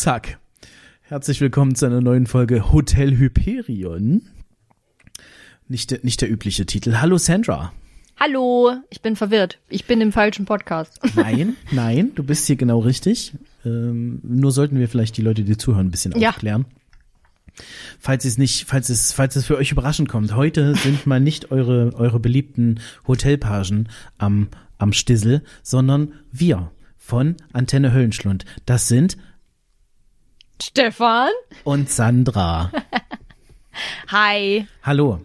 Suck. Herzlich willkommen zu einer neuen Folge Hotel Hyperion. Nicht der, nicht der übliche Titel. Hallo Sandra. Hallo, ich bin verwirrt. Ich bin im falschen Podcast. Nein, nein, du bist hier genau richtig. Ähm, nur sollten wir vielleicht die Leute, die zuhören, ein bisschen Ja. aufklären. Falls es nicht, falls es, falls es für euch überraschend kommt, heute sind mal nicht eure, eure beliebten Hotelpagen am, am Stissel, sondern wir von Antenne Höllenschlund. Das sind Stefan? und Sandra. Hi. Hallo.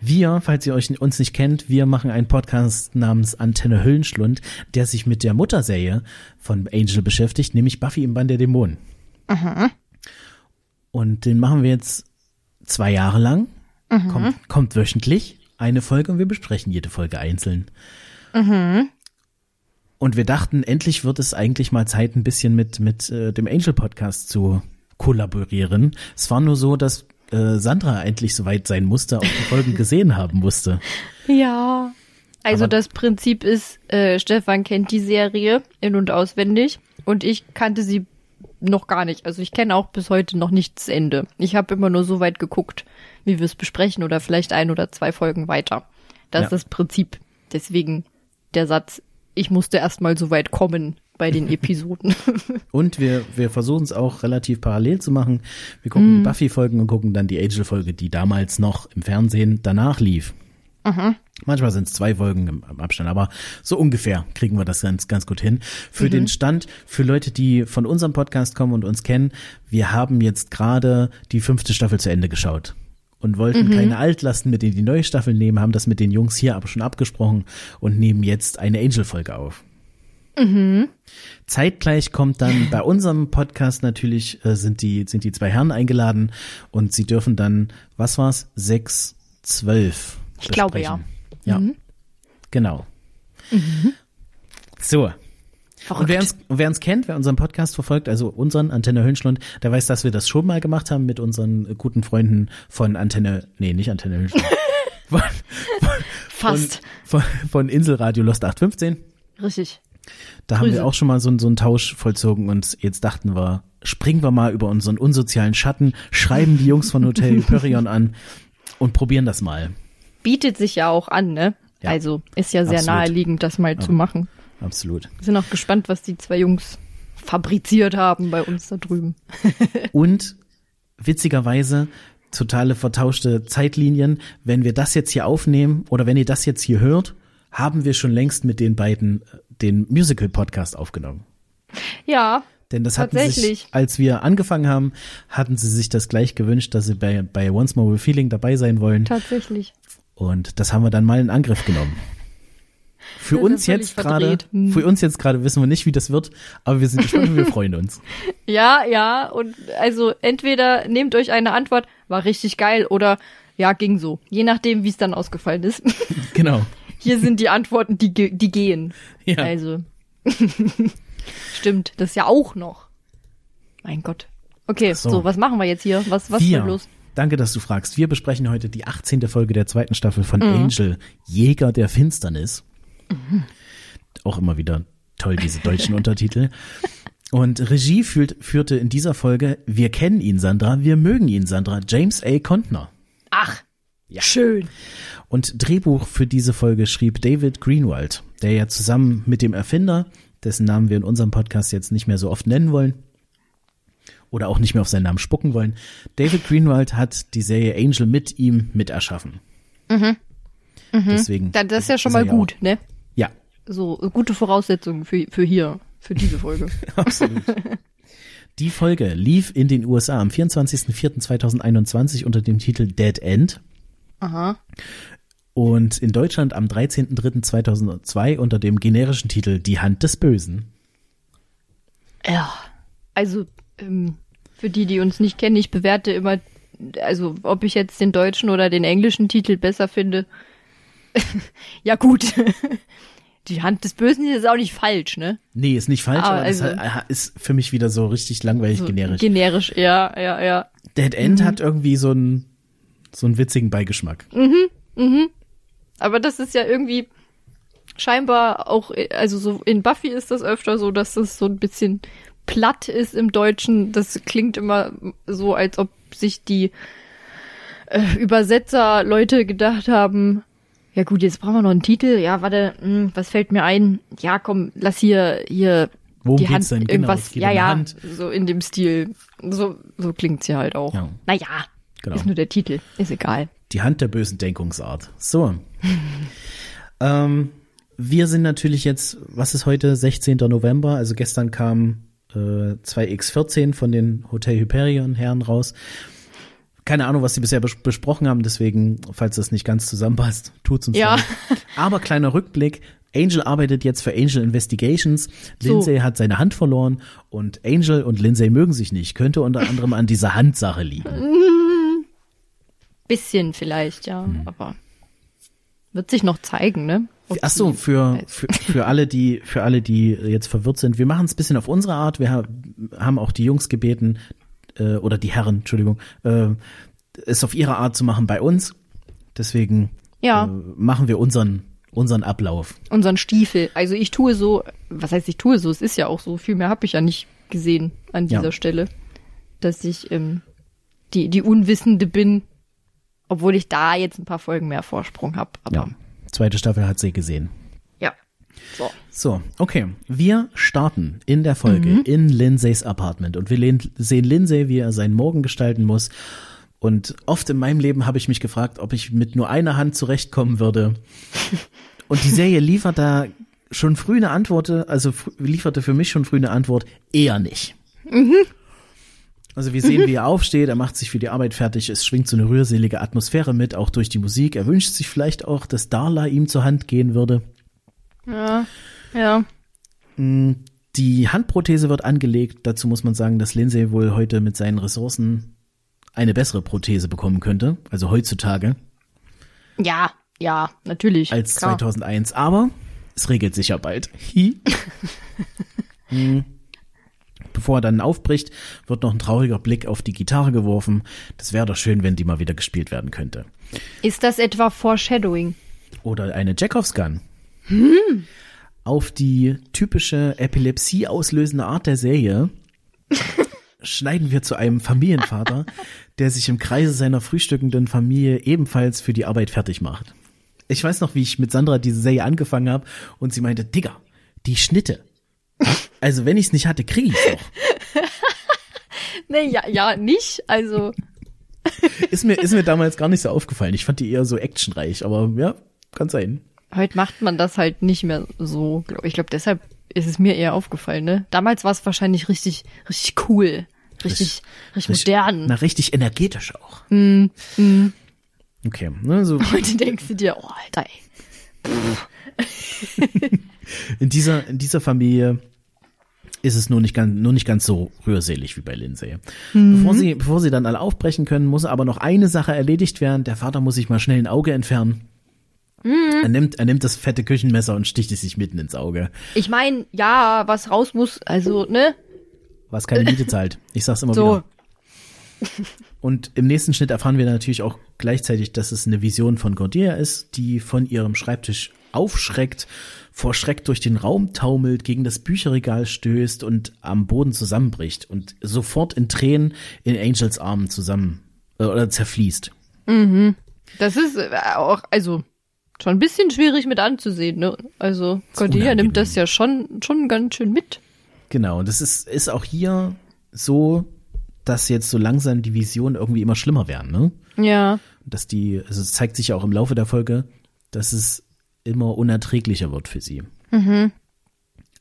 Wir, falls ihr euch uns nicht kennt, wir machen einen Podcast namens Antenne Höllenschlund, der sich mit der Mutterserie von Angel beschäftigt, nämlich Buffy im Band der Dämonen. Und den machen wir jetzt zwei Jahre lang. Kommt, kommt wöchentlich eine Folge und wir besprechen jede Folge einzeln. Und wir dachten, endlich wird es eigentlich mal Zeit, ein bisschen mit, mit äh, dem Angel Podcast zu kollaborieren. Es war nur so, dass äh, Sandra endlich soweit sein musste, auch die Folgen gesehen haben musste. Ja. Also Aber- das Prinzip ist, äh, Stefan kennt die Serie in- und auswendig und ich kannte sie noch gar nicht. Also ich kenne auch bis heute noch nicht das Ende. Ich habe immer nur so weit geguckt, wie wir es besprechen oder vielleicht ein oder zwei Folgen weiter. Das Ja. ist das Prinzip. Deswegen der Satz, ich musste erst mal so weit kommen bei den Episoden. Und wir, wir versuchen es auch relativ parallel zu machen. Wir gucken Mhm. die Buffy-Folgen und gucken dann die Angel-Folge, die damals noch im Fernsehen danach lief. Mhm. Manchmal sind es zwei Folgen im, im Abstand, aber so ungefähr kriegen wir das ganz, ganz gut hin. Für Mhm. den Stand, für Leute, die von unserem Podcast kommen und uns kennen, wir haben jetzt gerade die fünfte Staffel zu Ende geschaut und wollten Mhm. keine Altlasten mit in die neue Staffel nehmen, haben das mit den Jungs hier aber schon abgesprochen und nehmen jetzt eine Angel-Folge auf. Zeitgleich kommt dann bei unserem Podcast natürlich äh, sind die sind die zwei Herren eingeladen und sie dürfen dann was war's sechs zwölf Ich glaube, besprechen. ja genau so und Verrückt. wer uns, wer uns kennt, wer unseren Podcast verfolgt, also unseren Antenne Höllenschlund, der weiß, dass wir das schon mal gemacht haben mit unseren guten Freunden von Antenne, nee, nicht Antenne Höllenschlund, von, Fast. von, von Inselradio Lost 815. Richtig. Da haben Grüße. wir auch schon mal so, so einen Tausch vollzogen und jetzt dachten wir, springen wir mal über unseren unsozialen Schatten, schreiben die Jungs von Hotel Hyperion an und probieren das mal. Bietet sich ja auch an, ne? Ja. Also ist ja sehr Absolut. naheliegend, das mal zu machen. Absolut. Wir sind auch gespannt, was die zwei Jungs fabriziert haben bei uns da drüben. Und witzigerweise totale vertauschte Zeitlinien. Wenn wir das jetzt hier aufnehmen oder wenn ihr das jetzt hier hört, haben wir schon längst mit den beiden äh, den Musical-Podcast aufgenommen. Ja, Denn das hatten sich, Tatsächlich. als wir angefangen haben, hatten sie sich das gleich gewünscht, dass sie bei, bei Once More with Feeling dabei sein wollen. tatsächlich. Und das haben wir dann mal in Angriff genommen. Für uns jetzt gerade. Hm. für uns jetzt gerade wissen wir nicht, wie das wird, aber wir sind gespannt und wir freuen uns. Ja, ja, und also entweder nehmt euch eine Antwort, war richtig geil, oder ja, ging so. Je nachdem, wie es dann ausgefallen ist. Genau. Hier sind die Antworten, die, die gehen. Ja. Also. Stimmt, das ja auch noch. Mein Gott. Okay, So. so, was machen wir jetzt hier? Was, was wir, ist los? danke, dass du fragst. Wir besprechen heute die 18. Folge der zweiten Staffel von Mhm. Angel, Jäger der Finsternis. Auch immer wieder toll, diese deutschen Untertitel. Und Regie führt, führte in dieser Folge, wir kennen ihn, Sandra, wir mögen ihn, Sandra, James A. Kontner. Ach, schön. Und Drehbuch für diese Folge schrieb David Greenwald, der ja zusammen mit dem Erfinder, dessen Namen wir in unserem Podcast jetzt nicht mehr so oft nennen wollen oder auch nicht mehr auf seinen Namen spucken wollen, David Greenwald hat die Serie Angel mit ihm mit erschaffen. Deswegen. Dann, das ist ja schon mal gut, ne? Ja, So, gute Voraussetzungen für, für hier, für diese Folge. absolut. Die Folge lief in den USA am 24.04.2021 unter dem Titel Dead End Aha. und in Deutschland am 13.03.2002 unter dem generischen Titel Die Hand des Bösen. Ja. Also, ähm, für die, die uns nicht kennen, ich bewerte immer, also ob ich jetzt den deutschen oder den englischen Titel besser finde. ja, gut. Die Hand des Bösen ist auch nicht falsch, ne? Nee, ist nicht falsch, Aber aber, das also- ist für mich wieder so richtig langweilig So generisch. Generisch, ja, ja, ja. Dead End Mhm. hat irgendwie so einen so einen witzigen Beigeschmack. Aber das ist ja irgendwie scheinbar auch, also so in Buffy ist das öfter so, dass das so ein bisschen platt ist im Deutschen. Das klingt immer so, als ob sich die äh, Übersetzer Leute gedacht haben, ja gut, jetzt brauchen wir noch einen Titel. Ja, warte, mh, hm, was fällt mir ein? Ja, komm, lass hier hier Worum die geht's Hand denn? Genau, irgendwas. ja, ja, Hand. so in dem Stil. So so klingt's ja halt auch. Ja. Naja, Genau. ist nur der Titel, ist egal. Die Hand der bösen Denkungsart. So. ähm, wir sind natürlich jetzt, was ist heute, 16. November, also gestern kam äh, 2X14 von den Hotel Hyperion Herren raus. Keine Ahnung, was sie bisher bes besprochen haben, deswegen, falls das nicht ganz zusammenpasst, tut's uns Ja. leid. Aber kleiner Rückblick. Angel arbeitet jetzt für Angel Investigations. So. Lindsay hat seine Hand verloren und Angel und Lindsay mögen sich nicht. Könnte unter anderem an dieser Handsache liegen. Bisschen vielleicht, ja, Hm. aber wird sich noch zeigen, ne? Ob Ach so, für, für, für alle, die, für alle, die jetzt verwirrt sind. Wir machen es ein bisschen auf unsere Art. Wir ha- haben auch die Jungs gebeten, äh, oder die Herren, Entschuldigung, äh, es auf ihre Art zu machen bei uns. Deswegen Ja. äh, machen wir unseren, unseren Ablauf. unseren Stiefel. Also ich tue so, was heißt ich tue so, es ist ja auch so, viel mehr habe ich ja nicht gesehen an dieser Ja. Stelle, dass ich ähm, die, die Unwissende bin, obwohl ich da jetzt ein paar Folgen mehr Vorsprung habe. Aber Ja. Zweite Staffel hat sie gesehen. ja. So. So, okay. Wir starten in der Folge Mhm. in Lindsays Apartment und wir sehen Lindsay, wie er seinen Morgen gestalten muss. Und oft in meinem Leben habe ich mich gefragt, ob ich mit nur einer Hand zurechtkommen würde. Und die Serie liefert da schon früh eine Antwort, also lieferte für mich schon früh eine Antwort, eher nicht. Also wir sehen, wie er aufsteht, er macht sich für die Arbeit fertig, es schwingt so eine rührselige Atmosphäre mit, auch durch die Musik. Er wünscht sich vielleicht auch, dass Darla ihm zur Hand gehen würde. Ja. Ja. Die Handprothese wird angelegt. Dazu muss man sagen, dass Lindsay wohl heute mit seinen Ressourcen eine bessere Prothese bekommen könnte. Also heutzutage Ja, ja, natürlich. als klar. 2001. Aber es regelt sich ja bald. Hi. Hm. Bevor er dann aufbricht, wird noch ein trauriger Blick auf die Gitarre geworfen. Das wäre doch schön, wenn die mal wieder gespielt werden könnte. Ist das etwa Foreshadowing? Oder eine Jackoffs Gun. Auf die typische Epilepsie auslösende Art der Serie schneiden wir zu einem Familienvater, der sich im Kreise seiner frühstückenden Familie ebenfalls für die Arbeit fertig macht. Ich weiß noch, wie ich mit Sandra diese Serie angefangen habe und sie meinte, Digga, die Schnitte. Also wenn ich es nicht hatte, kriege ich es doch. Nee, ja, ja, nicht. Also, Ist mir, ist mir damals gar nicht so aufgefallen. Ich fand die eher so actionreich, aber ja, kann sein. heute macht man das halt nicht mehr so. glaub- Ich glaube, deshalb ist es mir eher aufgefallen, ne? Damals war es wahrscheinlich richtig, richtig cool. Richtig, richtig, modern. Na, richtig energetisch auch. Okay, ne, so Heute denkst du dir, oh, Alter, ey. in dieser, in dieser Familie ist es nur nicht ganz, nur nicht ganz so rührselig wie bei Lindsay. Bevor sie, bevor sie dann alle aufbrechen können, muss aber noch eine Sache erledigt werden. Der Vater muss sich mal schnell ein Auge entfernen. Er nimmt, er nimmt das fette Küchenmesser und sticht es sich mitten ins Auge. Ich meine, ja, was raus muss, also, ne? Was keine Miete zahlt. Ich sag's immer So. wieder. Und im nächsten Schnitt erfahren wir natürlich auch gleichzeitig, dass es eine Vision von Cordelia ist, die von ihrem Schreibtisch aufschreckt, vor Schreck durch den Raum taumelt, gegen das Bücherregal stößt und am Boden zusammenbricht und sofort in Tränen in Angels Armen zusammen äh, oder zerfließt. Das ist äh, auch, also, schon ein bisschen schwierig mit anzusehen, ne? Also, Cordelia nimmt das ja schon, schon ganz schön mit. Genau, und das ist, ist auch hier so, dass jetzt so langsam die Visionen irgendwie immer schlimmer werden, ne? Ja. dass die, also es zeigt sich ja auch im Laufe der Folge, dass es immer unerträglicher wird für sie.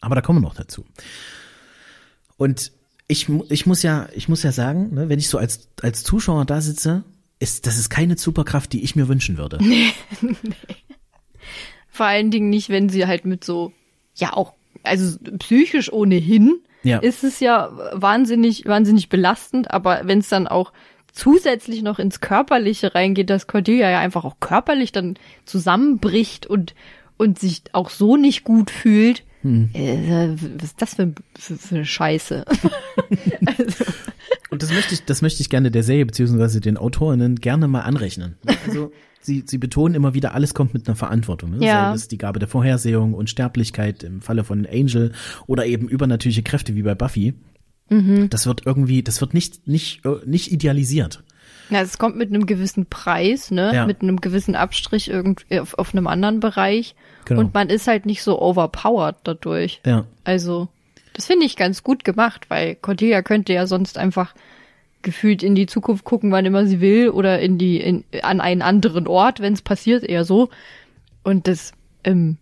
Aber da kommen wir noch dazu. Und ich, ich muss ja, ich muss ja sagen, ne, wenn ich so als, als Zuschauer da sitze, ist, das ist keine Superkraft, die ich mir wünschen würde. Vor allen Dingen nicht, wenn sie halt mit so, ja auch, also psychisch ohnehin Ja. ist es ja wahnsinnig, wahnsinnig belastend, aber wenn es dann auch zusätzlich noch ins Körperliche reingeht, dass Cordelia ja einfach auch körperlich dann zusammenbricht und, und sich auch so nicht gut fühlt, äh, was ist das für, für, für eine Scheiße? also, Und das möchte ich, das möchte ich gerne der Serie beziehungsweise den Autorinnen gerne mal anrechnen. Also sie, sie betonen immer wieder, alles kommt mit einer Verantwortung. Ne? Ja. Sei es die Gabe der Vorhersehung, Unsterblichkeit im Falle von Angel oder eben übernatürliche Kräfte wie bei Buffy. Das wird irgendwie, das wird nicht, nicht, äh, nicht idealisiert. Ja, es kommt mit einem gewissen Preis, ne? Ja. Mit einem gewissen Abstrich irgendwie auf, auf einem anderen Bereich. Genau. Und man ist halt nicht so overpowered dadurch. Ja. Also, das finde ich ganz gut gemacht, weil Cordelia könnte ja sonst einfach gefühlt in die Zukunft gucken, wann immer sie will, oder in die, in, an einen anderen Ort, wenn es passiert, eher so. Und das ähm,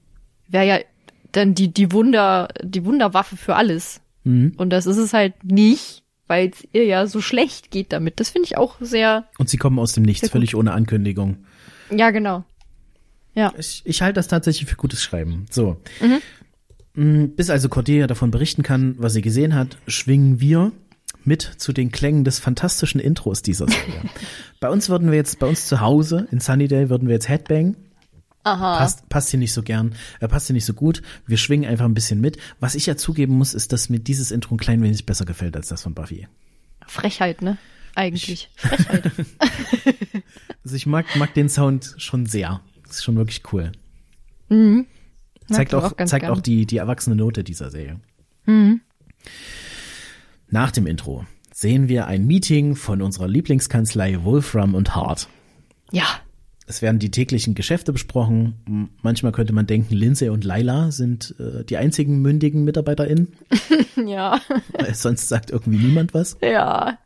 wäre ja dann die, die Wunder, die Wunderwaffe für alles. Mhm. Und das ist es halt nicht, weil es ihr ja so schlecht geht damit. Das finde ich auch sehr, Und sie kommen aus dem Nichts, völlig ohne Ankündigung. ja, genau. Ja. Ich, ich halte das tatsächlich für gutes Schreiben. So. Mm, Bis also Cordelia davon berichten kann, was sie gesehen hat, schwingen wir mit zu den Klängen des fantastischen Intros dieser Serie. bei uns würden wir jetzt, bei uns zu Hause in Sunnydale würden wir jetzt Headbang. Aha. Passt, passt hier nicht so gern, äh, passt hier nicht so gut. Wir schwingen einfach ein bisschen mit. Was ich ja zugeben muss, ist, dass mir dieses Intro ein klein wenig besser gefällt als das von Buffy. Frechheit, ne? Eigentlich. Frechheit. Also ich mag, mag den Sound schon sehr. Ist schon wirklich cool. Mag zeigt auch, ganz zeigt gern. auch die, die erwachsene Note dieser Serie. Nach dem Intro sehen wir ein Meeting von unserer Lieblingskanzlei Wolfram und Hart. Ja. Es werden die täglichen Geschäfte besprochen. Manchmal könnte man denken, Lindsay und Laila sind äh, die einzigen mündigen MitarbeiterInnen. Ja. weil sonst sagt irgendwie niemand was. Ja.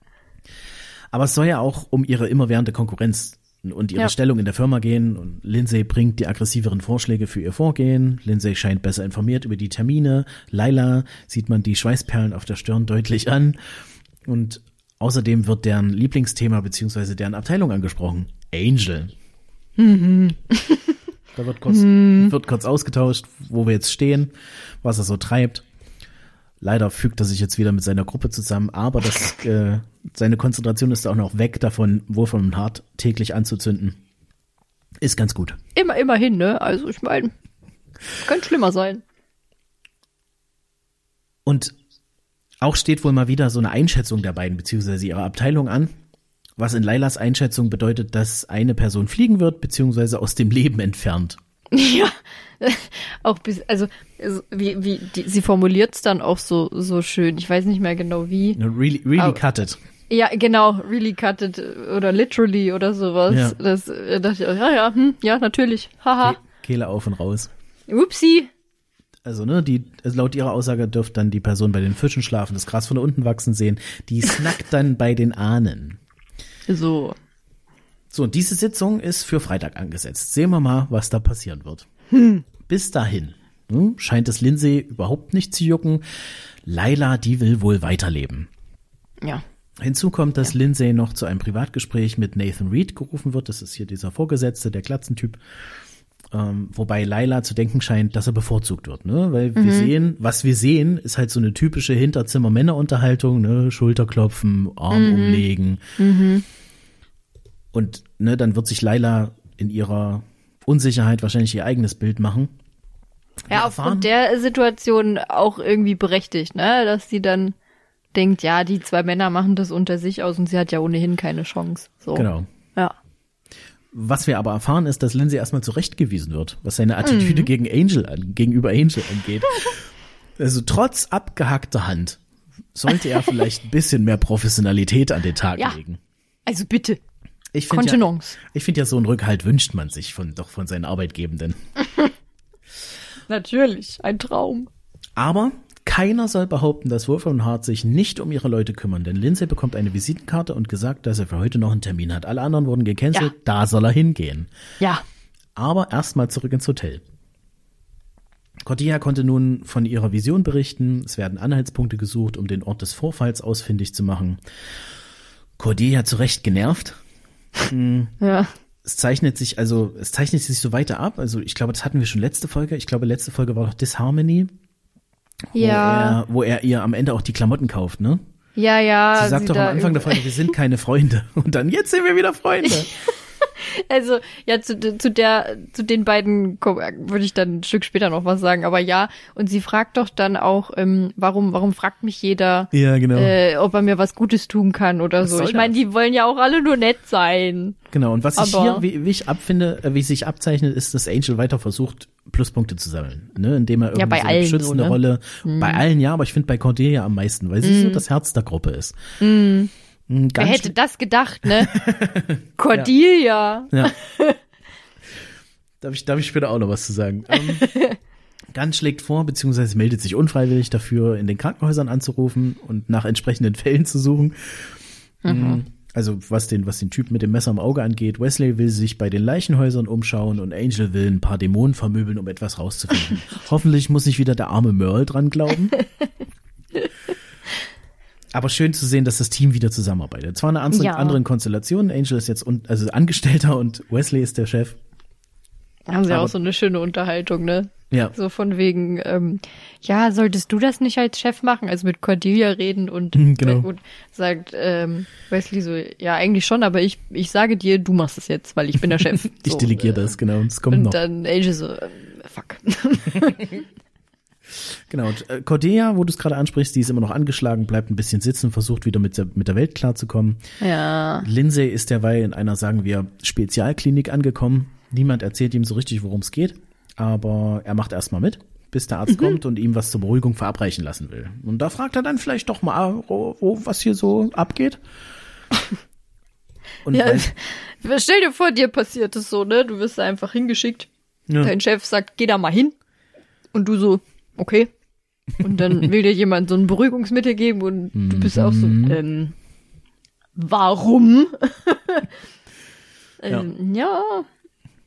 Aber es soll ja auch um ihre immerwährende Konkurrenz und ihre Ja. Stellung in der Firma gehen. Und Lindsay bringt die aggressiveren Vorschläge für ihr Vorgehen. Lindsay scheint besser informiert über die Termine. Laila sieht man die Schweißperlen auf der Stirn deutlich an. Und außerdem wird deren Lieblingsthema beziehungsweise deren Abteilung angesprochen. Angel. Da wird kurz, wird kurz ausgetauscht, wo wir jetzt stehen, was er so treibt. Leider fügt er sich jetzt wieder mit seiner Gruppe zusammen, aber das, äh, seine Konzentration ist auch noch weg davon, Wolfram und Hart täglich anzuzünden. Ist ganz gut. Immer, immerhin, ne? Also ich meine, könnte schlimmer sein. Und auch steht wohl mal wieder so eine Einschätzung der beiden, beziehungsweise ihrer Abteilung an, was in Lailas Einschätzung bedeutet, dass eine Person fliegen wird, beziehungsweise aus dem Leben entfernt. Ja. auch bis, also, wie, wie, die, sie formuliert es dann auch so, so schön. Ich weiß nicht mehr genau wie. Really, really Aber- cut it. Ja, genau, really cut it oder literally oder sowas. Ja. Das äh, dachte ich, auch, ja, ja, hm, ja, natürlich. Haha. Ke- Kehle auf und raus. Upsi. Also, ne, die, also laut ihrer Aussage dürfte dann die Person bei den Fischen schlafen, das Gras von unten wachsen sehen. Die snackt dann bei den Ahnen. So. So, und diese Sitzung ist für Freitag angesetzt. Sehen wir mal, was da passieren wird. Bis dahin hm, scheint es Lindsay überhaupt nicht zu jucken. Laila, die will wohl weiterleben. Ja. Hinzu kommt, dass Lindsay noch zu einem Privatgespräch mit Nathan Reed gerufen wird. Das ist hier dieser Vorgesetzte, der Glatzentyp. Ähm, wobei Laila zu denken scheint, dass er bevorzugt wird, ne? Weil wir sehen, was wir sehen, ist halt so eine typische Hinterzimmer-Männer-Unterhaltung, ne? Schulterklopfen, Arm umlegen. Und ne, dann wird sich Laila in ihrer Unsicherheit wahrscheinlich ihr eigenes Bild machen. Ja, aufgrund der Situation auch irgendwie berechtigt, ne? Dass sie dann denkt, ja, die zwei Männer machen das unter sich aus und sie hat ja ohnehin keine Chance. So. Genau. Ja. Was wir aber erfahren, ist, dass Lindsay erstmal zurechtgewiesen wird, was seine Attitüde gegen Angel an, gegenüber Angel angeht. Also trotz abgehackter Hand sollte er vielleicht ein bisschen mehr Professionalität an den Tag Ja. legen. Also bitte. Ich finde ja, ich finde ja, so einen Rückhalt wünscht man sich von, doch von seinen Arbeitgebenden. Natürlich. Ein Traum. Aber keiner soll behaupten, dass Wolfram Hart sich nicht um ihre Leute kümmern, denn Lindsay bekommt eine Visitenkarte und gesagt, dass er für heute noch einen Termin hat. Alle anderen wurden gecancelt, Ja. da soll er hingehen. Ja. Aber erstmal zurück ins Hotel. Cordelia konnte nun von ihrer Vision berichten. Es werden Anhaltspunkte gesucht, um den Ort des Vorfalls ausfindig zu machen. Cordelia zu Recht genervt. Ja. Es zeichnet sich also, es zeichnet sich so weiter ab. Also ich glaube, das hatten wir schon letzte Folge. Ich glaube, letzte Folge war doch Disharmony, wo, Ja. er, wo er ihr am Ende auch die Klamotten kauft, ne? Ja, ja. Sie sagt doch da am Anfang der Folge, wir sind keine Freunde. Und dann, jetzt sind wir wieder Freunde. Also, ja, zu, zu der, zu den beiden würde ich dann ein Stück später noch was sagen, aber ja, und sie fragt doch dann auch, ähm, warum, warum fragt mich jeder, Ja, genau. äh, ob er mir was Gutes tun kann oder so. soll Ich meine, die wollen ja auch alle nur nett sein. Genau, und was Aber- hier, wie, wie ich abfinde, äh, wie sich abzeichnet, ist, dass Angel weiter versucht, Pluspunkte zu sammeln, ne? indem er irgendwie Ja, bei so eine allen so, beschützende ne? Rolle, bei allen ja, aber ich finde bei Cordelia am meisten, weil sie so das Herz der Gruppe ist. Mm. Wer hätte das gedacht, ne? Cordelia. Ja. darf, ich, darf ich später auch noch was zu sagen. Ähm, Ganz schlägt vor, beziehungsweise meldet sich unfreiwillig dafür, in den Krankenhäusern anzurufen und nach entsprechenden Fällen zu suchen. Mhm. Also was den, was den Typ mit dem Messer im Auge angeht. Wesley will sich bei den Leichenhäusern umschauen und Angel will ein paar Dämonen vermöbeln, um etwas rauszufinden. Hoffentlich muss nicht wieder der arme Merle dran glauben. Aber schön zu sehen, dass das Team wieder zusammenarbeitet. Zwar eine andere, Ja. anderen Konstellation. Angel ist jetzt un, also Angestellter und Wesley ist der Chef. Da haben sie Aber- auch so eine schöne Unterhaltung, ne? Ja. So von wegen, ähm, ja, solltest du das nicht als Chef machen? Also mit Cordelia reden und, Mhm, genau. und sagt ähm, Wesley so, ja, eigentlich schon, aber ich, ich sage dir, du machst es jetzt, weil ich bin der Chef. Ich so, delegiere äh, das, genau. Und es kommt Und noch. dann Angel so, ähm, fuck. Genau, und, äh, Cordelia, wo du es gerade ansprichst, die ist immer noch angeschlagen, bleibt ein bisschen sitzen, versucht wieder mit der, mit der Welt klarzukommen. ja. Lindsay ist derweil in einer, sagen wir, Spezialklinik angekommen. Niemand erzählt ihm so richtig, worum es geht, aber er macht erstmal mit, bis der Mhm. Arzt kommt und ihm was zur Beruhigung verabreichen lassen will. Und da fragt er dann vielleicht doch mal, wo, wo, was hier so abgeht. Und Ja, stell dir vor, dir passiert es so, ne? Du wirst da einfach hingeschickt. Ja. Dein Chef sagt, geh da mal hin. Und du so, okay. Und dann will dir jemand so ein Beruhigungsmittel geben und du bist auch so, Mhm. ähm, warum? ähm, ja.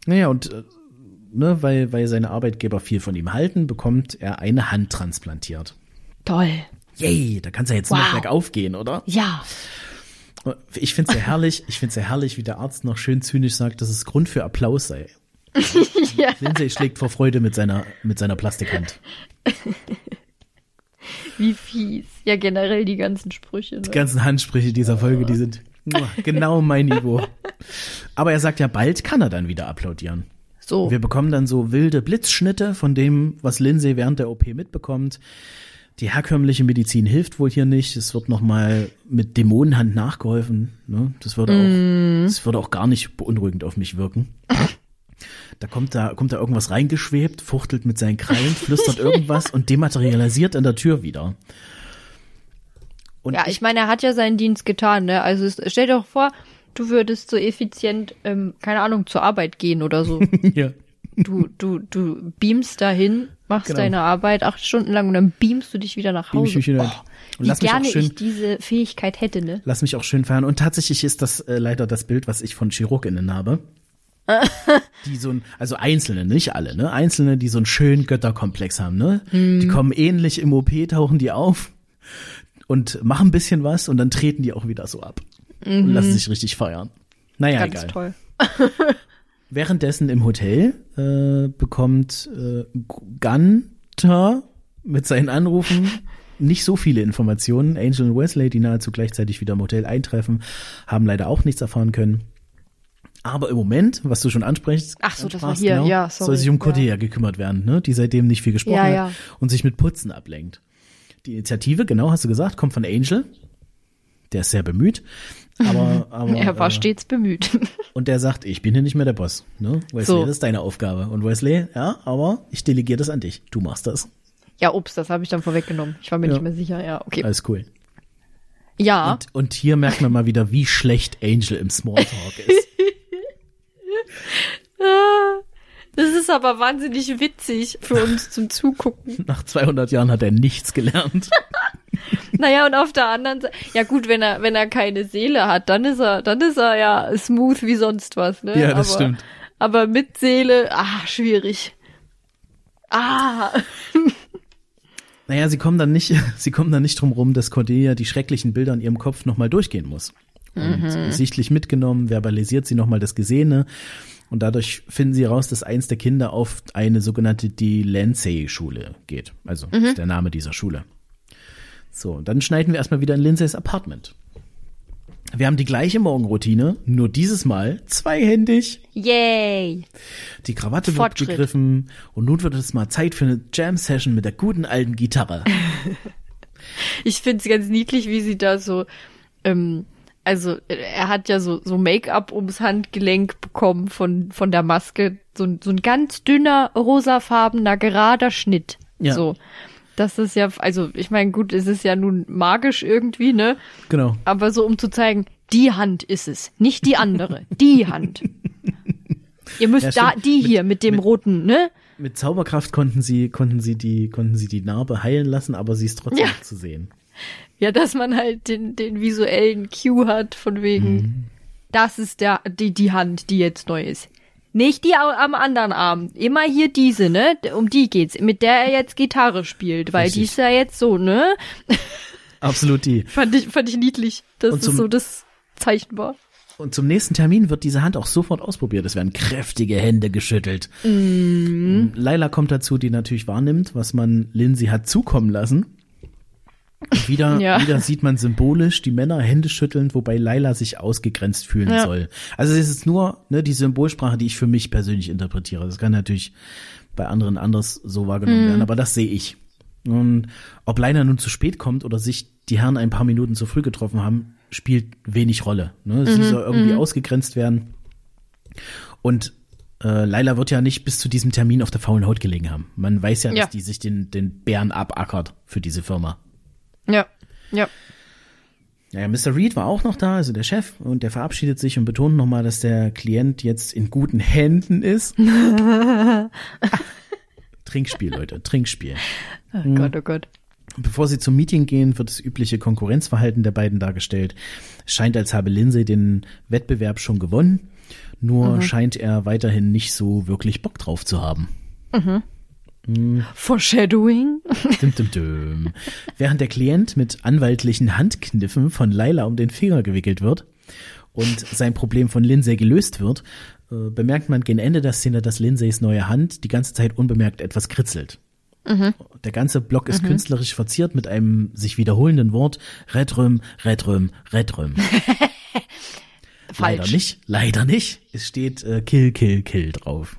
naja, und äh, ne, weil, weil seine Arbeitgeber viel von ihm halten, bekommt er eine Hand transplantiert. Toll. Yay, da kann's ja jetzt nur Wow. noch bergauf gehen, oder? Ja. Ich find's sehr herrlich, ich find's sehr herrlich, wie der Arzt noch schön zynisch sagt, dass es Grund für Applaus sei. ja. Lindsay schlägt vor Freude mit seiner, mit seiner Plastikhand. Wie fies. Ja, generell die ganzen Sprüche. Die Ne? ganzen Handsprüche dieser Folge, die sind genau mein Niveau. Aber er sagt ja, bald kann er dann wieder applaudieren. So. Wir bekommen dann so wilde Blitzschnitte von dem, was Lindsay während der OP mitbekommt. Die herkömmliche Medizin hilft wohl hier nicht. Es wird nochmal mit Dämonenhand nachgeholfen. Ne? Das würde auch, das würde auch gar nicht beunruhigend auf mich wirken. Da kommt da, kommt da irgendwas reingeschwebt, fuchtelt mit seinen Krallen, flüstert irgendwas und dematerialisiert an der Tür wieder. Und Ja, ich meine, er hat ja seinen Dienst getan, ne? Also stell dir doch vor, du würdest so effizient, ähm, keine Ahnung, zur Arbeit gehen oder so. ja. Du, du, du beamst dahin, machst Genau. deine Arbeit acht Stunden lang und dann beamst du dich wieder nach Beam Hause. ich mich wieder. Oh, Und wie lass mich auch gerne schön- ich diese Fähigkeit hätte, ne? Lass mich auch schön feiern. Und tatsächlich ist das äh, leider das Bild, was ich von ChirurgInnen habe. die so ein, also Einzelne, nicht alle, ne? Einzelne, die so einen schönen Götterkomplex haben, ne? Die kommen ähnlich im OP, tauchen die auf und machen ein bisschen was und dann treten die auch wieder so ab. Und lassen sich richtig feiern. Naja, Ganz egal. toll. Währenddessen im Hotel äh, bekommt äh, Gunter mit seinen Anrufen nicht so viele Informationen. Angel und Wesley, die nahezu gleichzeitig wieder im Hotel eintreffen, haben leider auch nichts erfahren können. Aber im Moment, was du schon ansprichst, Ach so, das war hier, ja, sorry, soll sich um ja. Cordelia gekümmert werden, ne? die seitdem nicht viel gesprochen Ja, ja. hat und sich mit Putzen ablenkt. Die Initiative, genau hast du gesagt, kommt von Angel. Der ist sehr bemüht. Aber, aber er war äh, stets bemüht. und der sagt, ich bin hier nicht mehr der Boss. Ne? Wesley, So. das ist deine Aufgabe. Und Wesley, ja, aber ich delegiere das an dich. Du machst das. ja, ups, das habe ich dann vorweggenommen. Ich war mir Ja. nicht mehr sicher. Ja, okay. Alles cool. ja, Und, und hier merkt man mal wieder, wie schlecht Angel im Smalltalk ist. das ist aber wahnsinnig witzig für uns zum Zugucken. Nach 200 Jahren hat er nichts gelernt. Naja, und auf der anderen Seite, ja gut, wenn er, wenn er keine Seele hat, dann ist er, dann ist er ja smooth wie sonst was, ne? Ja, das aber, stimmt. Aber mit Seele, ah, schwierig. Ah. Naja, sie kommen dann nicht, sie kommen dann nicht drum rum, dass Cordelia die schrecklichen Bilder in ihrem Kopf nochmal durchgehen muss. Und Mhm. sichtlich mitgenommen, verbalisiert sie nochmal das Gesehene. Und dadurch finden sie raus, dass eins der Kinder auf eine sogenannte Delancey-Schule geht. Also, Mhm. ist der Name dieser Schule. So, und dann schneiden wir erstmal wieder in Lindsays Apartment. Wir haben die gleiche Morgenroutine, nur dieses Mal zweihändig. Yay. Die Krawatte wird gegriffen und nun wird es mal Zeit für eine Jam-Session mit der guten alten Gitarre. Ich find's ganz niedlich, wie sie da so ähm, also er hat ja so, so Make-up ums Handgelenk bekommen von, von der Maske. So, ein- so ein ganz dünner, rosafarbener, gerader Schnitt. Ja. So. Das ist ja, also ich meine, gut, es ist ja nun magisch irgendwie, ne? Genau. Aber so um zu zeigen, die Hand ist es, nicht die andere, die Hand. Ihr müsst Ja, da, die Mit- hier mit dem mit- roten, ne? Mit Zauberkraft konnten sie, konnten sie die, konnten sie die Narbe heilen lassen, aber sie ist trotzdem Ja. zu sehen. Ja, dass man halt den, den visuellen Cue hat, von wegen, Mhm. das ist der, die, die Hand, die jetzt neu ist. Nicht die am anderen Arm. Immer hier diese, ne? Um die geht's. Mit der er jetzt Gitarre spielt, weil die Richtig. ist ja jetzt so, ne? Absolut die. Fand ich, fand ich niedlich, dass Und das zum- so das Zeichen war. Und zum nächsten Termin wird diese Hand auch sofort ausprobiert. Es werden kräftige Hände geschüttelt. Mhm. Laila kommt dazu, die natürlich wahrnimmt, was man Lindsay hat zukommen lassen. Und wieder, Ja. wieder sieht man symbolisch die Männer Hände schüttelnd, wobei Laila sich ausgegrenzt fühlen Ja. soll. Also es ist nur ne, die Symbolsprache, die ich für mich persönlich interpretiere. Das kann natürlich bei anderen anders so wahrgenommen Mhm. werden, aber das sehe ich. Und ob Laila nun zu spät kommt oder sich die Herren ein paar Minuten zu früh getroffen haben, spielt wenig Rolle. Ne? Mhm. Sie soll irgendwie ausgegrenzt werden. Und äh, Laila wird ja nicht bis zu diesem Termin auf der faulen Haut gelegen haben. Man weiß ja, dass Ja. die sich den, den Bären abackert für diese Firma. Ja. Ja. Ja, ja, Mr. Reed war auch noch da, also der Chef, und der verabschiedet sich und betont nochmal, dass der Klient jetzt in guten Händen ist. Trinkspiel, Leute, Trinkspiel. Oh Gott, oh Gott. Bevor sie zum Meeting gehen, wird das übliche Konkurrenzverhalten der beiden dargestellt. Es scheint, als habe Lindsay den Wettbewerb schon gewonnen, nur scheint er weiterhin nicht so wirklich Bock drauf zu haben. Foreshadowing? Dim, dim, dim. Während der Klient mit anwaltlichen Handkniffen von Laila um den Finger gewickelt wird und sein Problem von Lindsay gelöst wird, äh, bemerkt man gegen Ende der Szene, dass Lindsays neue Hand die ganze Zeit unbemerkt etwas kritzelt. Der ganze Block ist künstlerisch verziert mit einem sich wiederholenden Wort Redrüm, Redrüm, Redrüm. Leider nicht, leider nicht. Es steht äh, Kill, Kill, Kill drauf.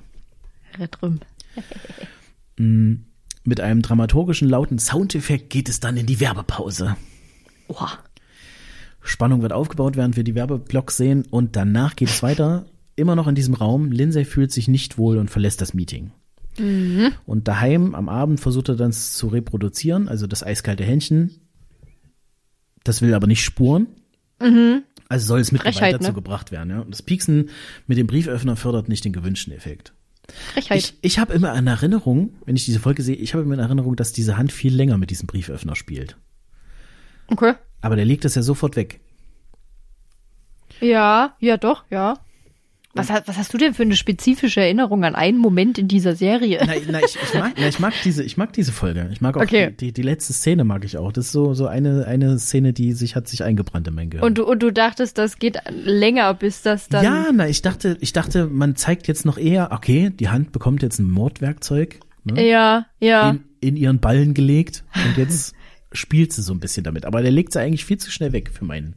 Redrum. Mit einem dramaturgischen lauten Soundeffekt geht es dann in die Werbepause. Oha. Spannung wird aufgebaut, während wir die Werbeblocks sehen und danach geht es weiter. Immer noch in diesem Raum. Lindsay fühlt sich nicht wohl und verlässt das Meeting. Und daheim am Abend versucht er dann es zu reproduzieren, also das eiskalte Händchen. Das will aber nicht spuren. Also soll es mit Frechheit, dazu ne? gebracht werden. Ja? Und das Pieksen mit dem Brieföffner fördert nicht den gewünschten Effekt. Frechheit. Ich, ich habe immer in Erinnerung, wenn ich diese Folge sehe, ich habe immer in Erinnerung, dass diese Hand viel länger mit diesem Brieföffner spielt. okay. Aber der legt das ja sofort weg. Ja, ja doch, ja. Was, was hast du denn für eine spezifische Erinnerung an einen Moment in dieser Serie? Na, na, ich, ich, mag, na, ich mag diese, ich mag diese Folge. Ich mag auch Okay. die, die, die letzte Szene mag ich auch. Das ist so, so eine, eine Szene, die sich hat sich eingebrannt in mein Gehirn. Und du, und du dachtest, das geht länger, bis das dann. ja, na, ich dachte, ich dachte, man zeigt jetzt noch eher, okay, die Hand bekommt jetzt ein Mordwerkzeug ne, ja, ja. in, in ihren Ballen gelegt und jetzt spielt sie so ein bisschen damit. Aber der legt sie eigentlich viel zu schnell weg für meinen.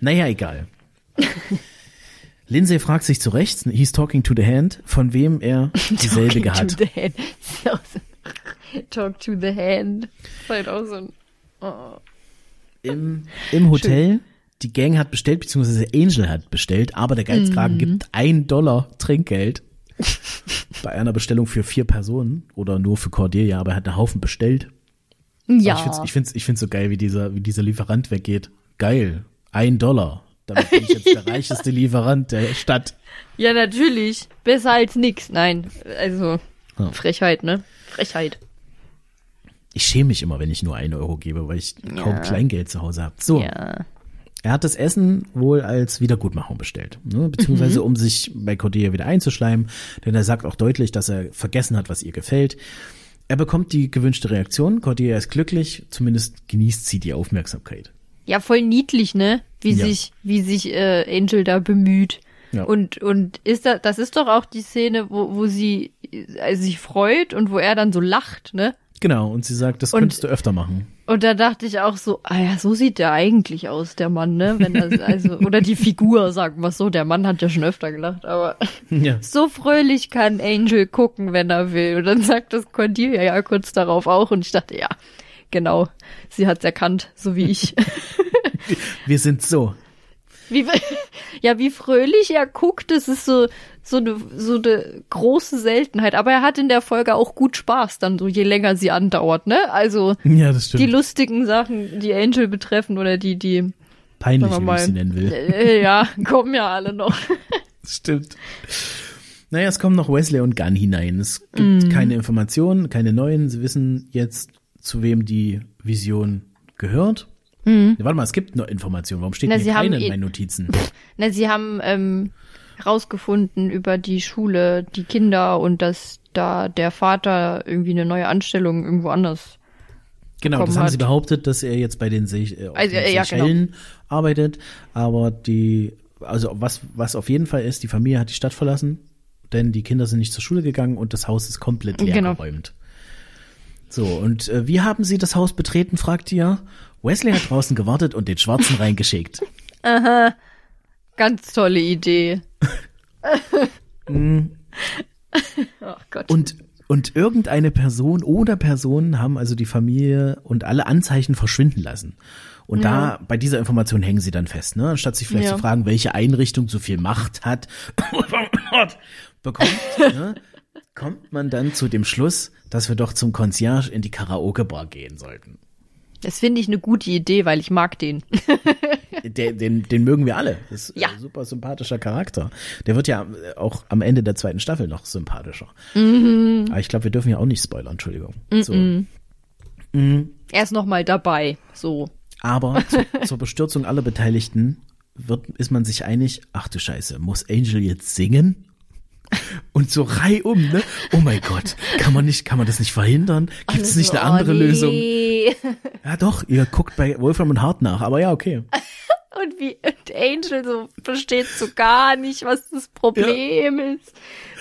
Naja, egal. Lindsay fragt sich zu Recht, he's talking to the hand, von wem er Talking hat. To the hand. Talk to the hand. Ist halt auch so ein. Oh. im, im Hotel. Die Gang hat bestellt, beziehungsweise Angel hat bestellt, aber der Geizkragen gibt ein Dollar Trinkgeld bei einer Bestellung für vier Personen oder nur für Cordelia, aber er hat einen Haufen bestellt. Ja. Aber Ich find's, ich find's, ich find's so geil, wie dieser, wie dieser Lieferant weggeht. Geil. Ein Dollar. Damit bin ich jetzt der reicheste Lieferant der Stadt. ja, natürlich. Besser als nix. Nein. Also, Ja. Frechheit, ne? Frechheit. Ich schäme mich immer, wenn ich nur einen Euro gebe, weil ich kaum Ja. Kleingeld zu Hause habe. So. Ja. Er hat das Essen wohl als Wiedergutmachung bestellt, ne? beziehungsweise um sich bei Cordelia wieder einzuschleimen, denn er sagt auch deutlich, dass er vergessen hat, was ihr gefällt. Er bekommt die gewünschte Reaktion, Cordelia ist glücklich, zumindest genießt sie die Aufmerksamkeit. Ja, voll niedlich, ne? Wie Ja. sich, wie sich äh, Angel da bemüht. Ja. Und und ist da, das ist doch auch die Szene, wo wo sie äh, sich freut und wo er dann so lacht, ne? Genau, und sie sagt, das Und- könntest du öfter machen. Und da dachte ich auch so, ah ja, so sieht der eigentlich aus, der Mann, ne? Wenn das, also, oder die Figur, sagen wir so. Der Mann hat ja schon öfter gelacht, aber Ja. so fröhlich kann Angel gucken, wenn er will. Und dann sagt das Cordelia ja kurz darauf auch. Und ich dachte, ja, genau, sie hat's erkannt, so wie ich. Wir sind so. Wie, ja, wie fröhlich er guckt, das ist so, so eine, so eine große Seltenheit. Aber er hat in der Folge auch gut Spaß dann so, je länger sie andauert, ne? Also, Ja, die lustigen Sachen, die Angel betreffen oder die, die, Peinlich, wie ich sie nennen will. äh, ja, kommen ja alle noch. Stimmt. Naja, es kommen noch Wesley und Gunn hinein. Es gibt keine Informationen, keine neuen. Sie wissen jetzt, zu wem die Vision gehört. Nee, warte mal, es gibt noch Informationen. Warum steht Na, hier sie keine in meinen Notizen? Na, sie haben ähm, rausgefunden über die Schule, die Kinder und dass da der Vater irgendwie eine neue Anstellung irgendwo anders. Genau, das haben sie hat. behauptet, dass er jetzt bei den, Se äh, Also, den ja, genau. Seychellen arbeitet. Aber die, also was, was auf jeden Fall ist, die Familie hat die Stadt verlassen, denn die Kinder sind nicht zur Schule gegangen und das Haus ist komplett leer Genau. geräumt. So, und äh, wie haben sie das Haus betreten, fragt ihr. Wesley hat draußen gewartet und den Schwarzen reingeschickt. Ganz tolle Idee. Ach Gott. Und, und irgendeine Person oder Personen haben also die Familie und alle Anzeichen verschwinden lassen. Und da, bei dieser Information hängen sie dann fest, ne? Anstatt sich vielleicht Ja. zu fragen, welche Einrichtung so viel Macht hat, bekommt, ne? Kommt man dann zu dem Schluss, dass wir doch zum Concierge in die Karaoke-Bar gehen sollten. Das finde ich eine gute Idee, weil ich mag den. Den, den, den mögen wir alle. Das ist Ja. ein super sympathischer Charakter. Der wird ja äh, auch am Ende der zweiten Staffel noch sympathischer. Mhm. Aber ich glaube, wir dürfen ja auch nicht spoilern, Entschuldigung. So. Er ist noch mal dabei. So. Aber zu, zur Bestürzung aller Beteiligten wird, ist man sich einig, ach du Scheiße, muss Angel jetzt singen? Und so reihum, ne? Oh mein Gott, kann man nicht, kann man das nicht verhindern? Gibt es nicht eine Oh, andere nee. Lösung? Ja doch, ihr guckt bei Wolfram und Hart nach, aber ja, okay. Und wie und Angel so versteht so gar nicht, was das Problem ist.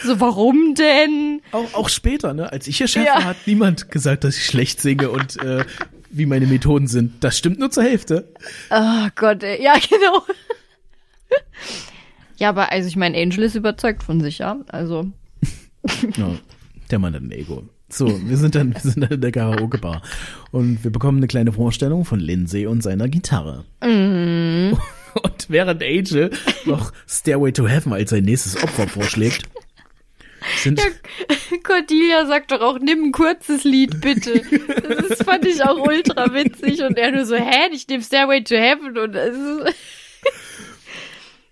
So, warum denn? Auch, auch später, ne? Als ich hier Chef Ja. war, hat niemand gesagt, dass ich schlecht singe und äh, wie meine Methoden sind. Das stimmt nur zur Hälfte. Oh Gott, ey. ja, genau. Ja, aber also ich meine, Angel ist überzeugt von sich, ja. Also, Ja, der Mann hat ein Ego. So, wir sind dann, wir sind dann in der Karaoke-Bar. Und wir bekommen eine kleine Vorstellung von Lindsay und seiner Gitarre. Und während Angel noch Stairway to Heaven als sein nächstes Opfer vorschlägt, sind, Cordelia sagt doch auch, nimm ein kurzes Lied, bitte. Das fand ich auch ultra witzig. Und er nur so, hä, ich nehm Stairway to Heaven. Und es ist,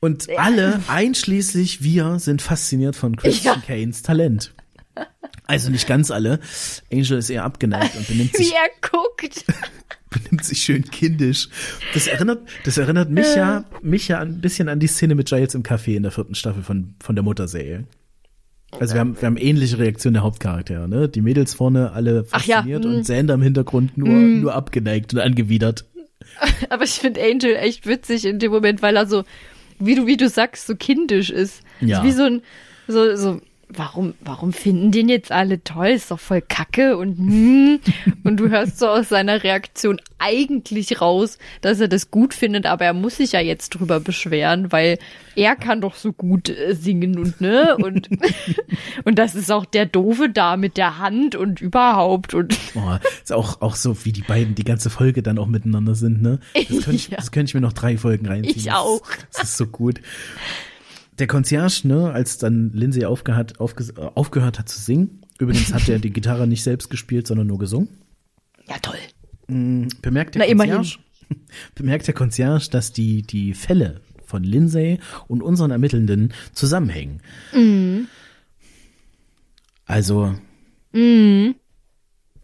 und alle, einschließlich wir, sind fasziniert von Christian Ja. Kanes Talent. Also nicht ganz alle. Angel ist eher abgeneigt und benimmt wie sich er guckt. benimmt sich schön kindisch. Das erinnert, das erinnert mich ja, mich ja ein bisschen an die Szene mit Giles im Café in der vierten Staffel von, von der Mutterserie. Also wir haben, wir haben ähnliche Reaktionen der Hauptcharaktere, ne? Die Mädels vorne alle ja, fasziniert mm. und Sander im Hintergrund nur, nur abgeneigt und angewidert. Aber ich finde Angel echt witzig in dem Moment, weil er so, wie du, wie du sagst, so kindisch ist. Ja. Ist wie so ein, so, so, warum, warum finden den jetzt alle toll? Ist doch voll kacke und hm. Und du hörst so aus seiner Reaktion eigentlich raus, dass er das gut findet, aber er muss sich ja jetzt drüber beschweren, weil er kann doch so gut äh, singen und ne und und das ist auch der doofe da mit der Hand und überhaupt und Oh, ist auch, auch so, wie die beiden die ganze Folge dann auch miteinander sind, ne? Das könnte ich, Ja. das könnte ich mir noch drei Folgen reinziehen. Ich Das ist- auch. Das ist so gut. Der Concierge, ne, als dann Lindsay aufgehört, aufge, äh, aufgehört hat zu singen, übrigens hat er die Gitarre nicht selbst gespielt, sondern nur gesungen, ja toll. bemerkt der Na, immerhin. Concierge, bemerkt der Concierge, dass die, die Fälle von Lindsay und unseren Ermittelnden zusammenhängen. Mhm. Also,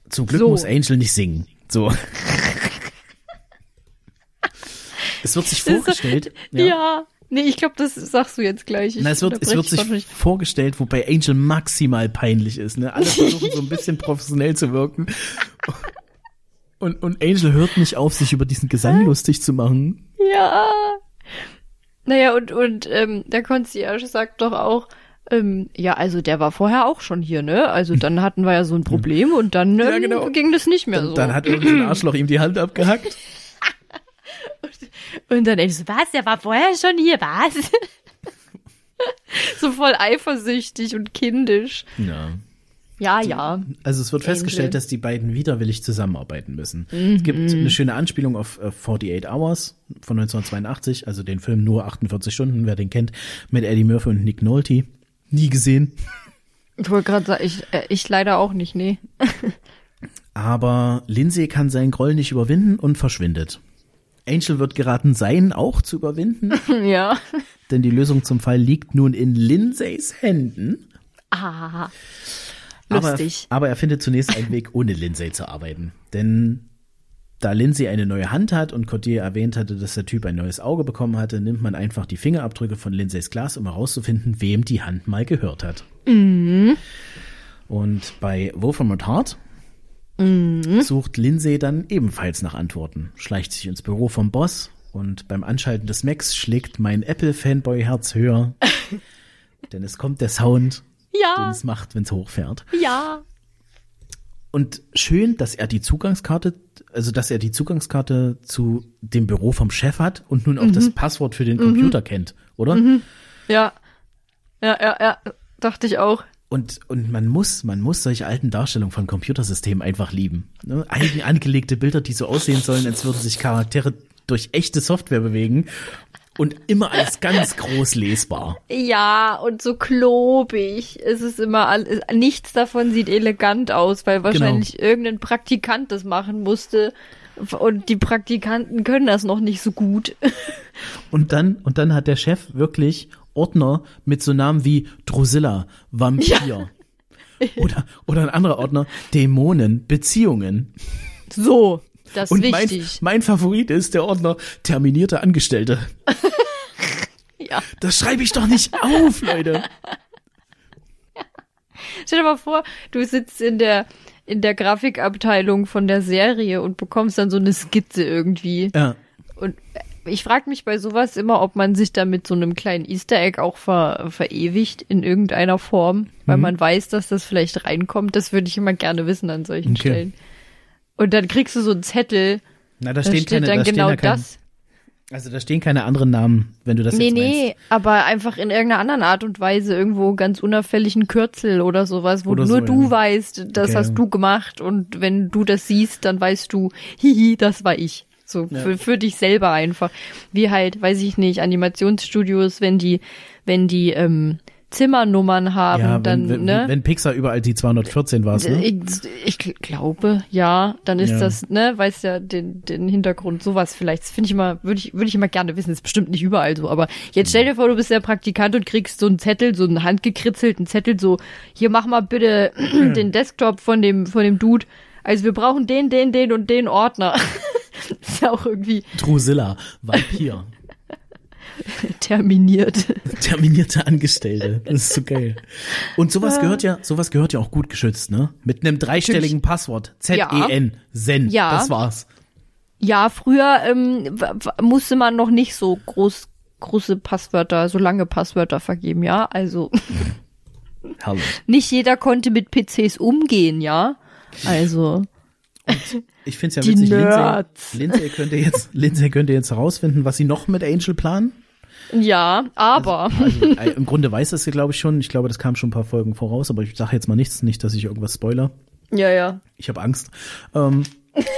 zum Glück So. muss Angel nicht singen. So. es wird sich vorgestellt. Ja. Nee, ich glaube, das sagst du jetzt gleich. Ich Na, es wird, es wird sich vorgestellt, wobei Angel maximal peinlich ist. Ne? Alle versuchen so ein bisschen professionell zu wirken. Und, und Angel hört nicht auf, sich über diesen Gesang lustig zu machen. Ja. Naja, und, und ähm, der Concierge sagt doch auch, ähm, ja, also der war vorher auch schon hier, ne? Also dann hatten wir ja so ein Problem und dann ähm, Ja, genau. ging das nicht mehr so. Dann hat irgendein Arschloch ihm die Hand abgehackt. und dann ich so, was, der war vorher schon hier, was? so voll eifersüchtig und kindisch. Ja. Ja, ja. Also es wird Angel. festgestellt, dass die beiden widerwillig zusammenarbeiten müssen. Es gibt eine schöne Anspielung auf äh, 48 Hours von 1982, also den Film nur 48 Stunden, wer den kennt, mit Eddie Murphy und Nick Nolte. Nie gesehen. Ich wollte gerade sagen, ich, äh, ich leider auch nicht, nee. Aber Lindsay kann seinen Groll nicht überwinden und verschwindet. Angel wird geraten, seinen auch zu überwinden, ja. denn die Lösung zum Fall liegt nun in Lindsays Händen. Ah. Aber, Lustig. aber er findet zunächst einen Weg, ohne Lindsay zu arbeiten. Denn da Lindsay eine neue Hand hat und Cordier erwähnt hatte, dass der Typ ein neues Auge bekommen hatte, nimmt man einfach die Fingerabdrücke von Lindsays Glas, um herauszufinden, wem die Hand mal gehört hat. Mhm. Und bei Wolfram und Hart Mhm. sucht Lindsay dann ebenfalls nach Antworten, schleicht sich ins Büro vom Boss und beim Anschalten des Macs schlägt mein Apple-Fanboy-Herz höher. denn es kommt der Sound, den Ja, es macht, wenn es hochfährt. ja. Und schön, dass er die Zugangskarte, also dass er die Zugangskarte zu dem Büro vom Chef hat und nun auch Mhm. das Passwort für den Computer kennt, oder? Ja. Ja, ja, ja. Dachte ich auch. Und, und man muss, man muss solche alten Darstellungen von Computersystemen einfach lieben. Ne? Eigen angelegte Bilder, die so aussehen sollen, als würden sich Charaktere durch echte Software bewegen und immer als ganz groß lesbar. Ja, und so klobig. Es ist immer alles, nichts davon sieht elegant aus, weil wahrscheinlich irgendein Praktikant das machen musste. Und die Praktikanten können das noch nicht so gut. Und dann, und dann hat der Chef wirklich Ordner mit so Namen wie Drusilla, Vampir. Oder, oder ein anderer Ordner, Dämonen, Beziehungen. So, das ist Und mein, wichtig. mein Favorit ist der Ordner terminierte Angestellte. Ja. Das schreibe ich doch nicht auf, Leute. Stell dir mal vor, du sitzt in der, in der Grafikabteilung von der Serie und bekommst dann so eine Skizze irgendwie. Ja. Und ich frage mich bei sowas immer, ob man sich da mit so einem kleinen Easter Egg auch ver, verewigt in irgendeiner Form, weil Mhm. man weiß, dass das vielleicht reinkommt. Das würde ich immer gerne wissen an solchen Okay. Stellen. Und dann kriegst du so einen Zettel, Na, da da steht keine, dann da genau ja keine, das. Also da stehen keine anderen Namen, wenn du das Nee, jetzt meinst. nee, aber einfach in irgendeiner anderen Art und Weise irgendwo ganz unauffälligen Kürzel oder sowas, wo Oder nur so, du ja. weißt, das Okay. hast du gemacht und wenn du das siehst, dann weißt du, hihi, das war ich. So Ja. für, für dich selber einfach. Wie halt, weiß ich nicht, Animationsstudios, wenn die, wenn die ähm, Zimmernummern haben, Ja, wenn, dann, wenn, ne? wenn Pixar überall die 214 war, ne? Ich, ich glaube, ja, dann ist Ja. das, ne, weiß ja den, den Hintergrund, sowas vielleicht. Das finde ich immer, würde ich, würde ich immer gerne wissen. ist bestimmt nicht überall so, aber jetzt stell dir vor, du bist der Praktikant und kriegst so einen Zettel, so einen handgekritzelten Zettel, so, hier mach mal bitte den Desktop von dem, von dem Dude. Also wir brauchen den, den, den und den Ordner. ist ja auch irgendwie Drusilla, Vampir, terminiert. terminierte Angestellte. Das ist so geil. Und sowas gehört ja, sowas gehört ja auch gut geschützt, ne? Mit einem dreistelligen Passwort. Z-E-N. Zen. Ja. Das war's. Ja, früher ähm, musste man noch nicht so groß, große Passwörter, so lange Passwörter vergeben, ja. Also Herrlich. nicht jeder konnte mit PCs umgehen, ja. Also Ich find's ja Die witzig. Lindsay. Lindsay könnte jetzt, Lindsay könnte jetzt herausfinden, was sie noch mit Angel planen. ja, aber Also, äh, im Grunde weiß das sie, glaube ich, schon. Ich glaube, das kam schon ein paar Folgen voraus, aber ich sage jetzt mal nichts, nicht, dass ich irgendwas spoiler. ja, ja. Ich habe Angst. Ähm,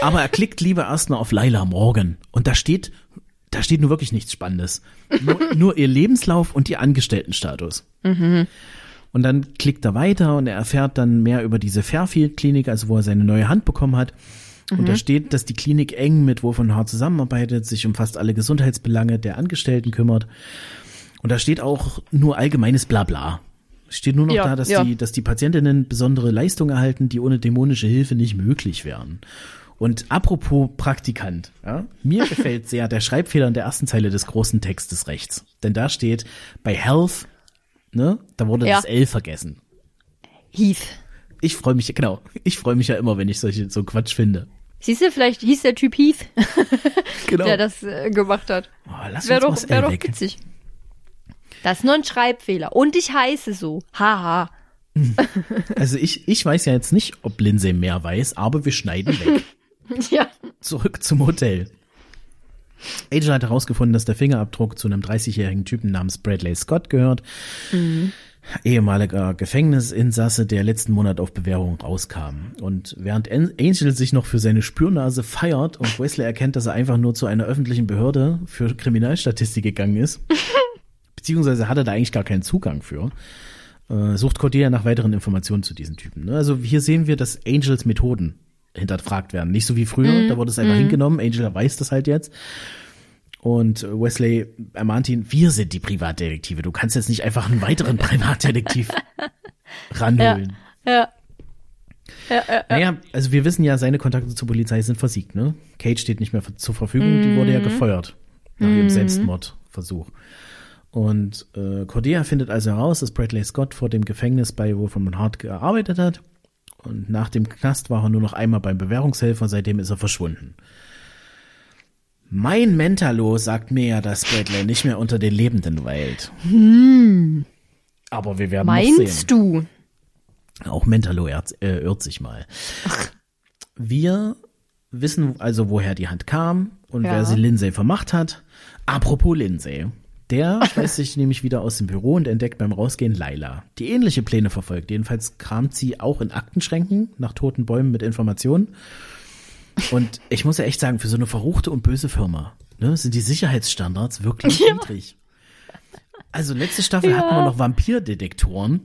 aber er klickt lieber erstmal auf Laila Morgan. Und da steht, da steht nur wirklich nichts Spannendes. Nur, nur ihr Lebenslauf und ihr Angestelltenstatus. Und dann klickt er weiter und er erfährt dann mehr über diese Fairfield-Klinik, also wo er seine neue Hand bekommen hat. Und da steht, dass die Klinik eng mit Wolf und Hart zusammenarbeitet, sich um fast alle Gesundheitsbelange der Angestellten kümmert. Und da steht auch nur allgemeines Blabla. Es Steht nur noch Ja, da, dass ja. die, dass die Patientinnen besondere Leistungen erhalten, die ohne dämonische Hilfe nicht möglich wären. Und apropos Praktikant, ja, mir gefällt sehr der Schreibfehler in der ersten Zeile des großen Textes rechts. Denn da steht, bei Health, ne, da wurde Ja. das L vergessen. Heath. Ich freue mich, genau, ich freue mich ja immer, wenn ich solche, so Quatsch finde. Siehst du, vielleicht hieß der Typ Heath, Genau. der das äh, gemacht hat. oh, lass Wäre uns doch, wär doch witzig. Das ist nur ein Schreibfehler. Und ich heiße so. Haha. Also ich, ich weiß ja jetzt nicht, ob Lindsay mehr weiß, aber wir schneiden weg. ja. Zurück zum Hotel. Angel hat herausgefunden, dass der Fingerabdruck zu einem 30-jährigen Typen namens Bradley Scott gehört. ehemaliger Gefängnisinsasse, der letzten Monat auf Bewährung rauskam. Und während Angel sich noch für seine Spürnase feiert und Wesley erkennt, dass er einfach nur zu einer öffentlichen Behörde für Kriminalstatistik gegangen ist, beziehungsweise hat er da eigentlich gar keinen Zugang für, äh, sucht Cordelia nach weiteren Informationen zu diesen Typen. Ne? Also hier sehen wir, dass Angels Methoden hinterfragt werden. Nicht so wie früher, mm, da wurde es einfach mm. hingenommen. Angel weiß das halt jetzt. Und Wesley ermahnt ihn, wir sind die Privatdetektive. Du kannst jetzt nicht einfach einen weiteren Privatdetektiv ranholen. Ja, ja. Ja, ja, Naja, also wir wissen ja, seine Kontakte zur Polizei sind versiegt, ne? Kate steht nicht mehr zur Verfügung, mm. die wurde ja mhm. gefeuert nach ihrem mhm. Selbstmordversuch. Und äh, Cordia findet also heraus, dass Bradley Scott vor dem Gefängnis bei Wolfram Hart gearbeitet hat. Und nach dem Knast war er nur noch einmal beim Bewährungshelfer, seitdem ist er verschwunden. Mein Mentalo sagt mir ja, dass Bradley nicht mehr unter den Lebenden weilt. Hm. Aber wir werden Meinst noch sehen. du? Auch Mentalo irrt, äh, irrt sich mal. Ach. Wir wissen also, woher die Hand kam und ja. wer sie Lindsay vermacht hat. Apropos Lindsay. Der schmeißt sich nämlich wieder aus dem Büro und entdeckt beim Rausgehen Laila, die ähnliche Pläne verfolgt. Jedenfalls kramt sie auch in Aktenschränken nach toten Bäumen mit Informationen. Und ich muss ja echt sagen, für so eine verruchte und böse Firma ne, sind die Sicherheitsstandards wirklich ja. niedrig. Also letzte Staffel ja. hatten wir noch Vampirdetektoren,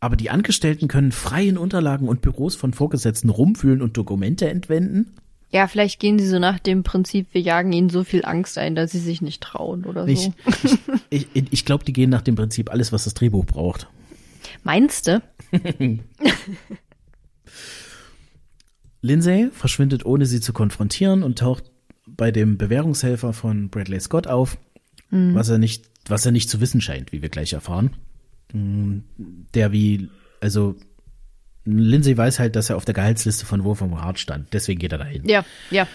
aber die Angestellten können frei in Unterlagen und Büros von Vorgesetzten rumfühlen und Dokumente entwenden. Ja, vielleicht gehen sie so nach dem Prinzip, wir jagen ihnen so viel Angst ein, dass sie sich nicht trauen oder so. Ich, ich, ich, ich glaube, die gehen nach dem Prinzip alles, was das Drehbuch braucht. Meinst du? Lindsay verschwindet, ohne sie zu konfrontieren und taucht bei dem Bewährungshelfer von Bradley Scott auf, mhm. was er nicht, was er nicht zu wissen scheint, wie wir gleich erfahren. Mm, der wie, also Lindsay weiß halt, dass er auf der Gehaltsliste von Wolfram Hart stand. Deswegen geht er dahin. Ja, ja.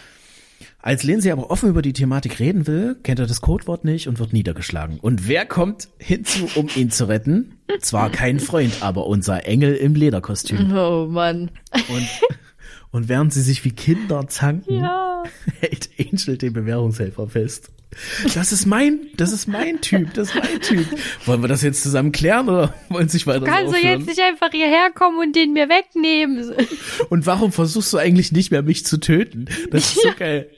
Als Lindsay aber offen über die Thematik reden will, kennt er das Codewort nicht und wird niedergeschlagen. Und wer kommt hinzu, um ihn zu retten? Zwar kein Freund, aber unser Engel im Lederkostüm. Oh Mann. Und, und während sie sich wie Kinder zanken, ja. hält Angel den Bewährungshelfer fest. Das ist mein, das ist mein Typ, das ist mein Typ. Wollen wir das jetzt zusammen klären oder wollen sich weiter Kannst du jetzt nicht einfach hierher kommen und den mir wegnehmen? Und warum versuchst du eigentlich nicht mehr mich zu töten? Das ist so geil.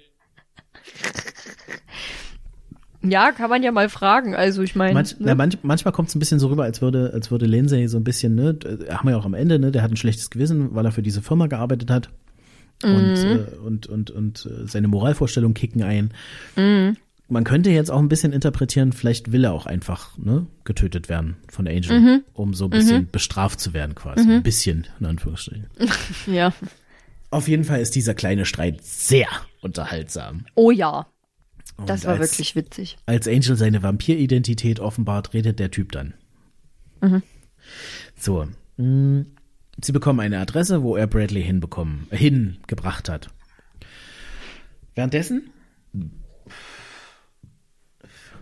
Ja, kann man ja mal fragen. Also ich meine, Manch, ne? manch, manchmal kommt es ein bisschen so rüber, als würde, als würde Lindsay so ein bisschen, ne, haben wir ja auch am Ende, ne, der hat ein schlechtes Gewissen, weil er für diese Firma gearbeitet hat. Mhm. Und, äh, und, und, und äh, seine Moralvorstellungen kicken ein. Mhm man könnte jetzt auch ein bisschen interpretieren, vielleicht will er auch einfach ne, getötet werden von Angel, mhm. um so ein bisschen mhm. bestraft zu werden quasi. Mhm. Ein bisschen, in Anführungsstrichen. ja. Auf jeden Fall ist dieser kleine Streit sehr unterhaltsam. Oh ja. Das Und war als, wirklich witzig. Als Angel seine Vampiridentität offenbart, redet der Typ dann. Mhm. So. Mh, mm, sie bekommen eine Adresse, wo er Bradley hinbekommen, hingebracht hat. Währenddessen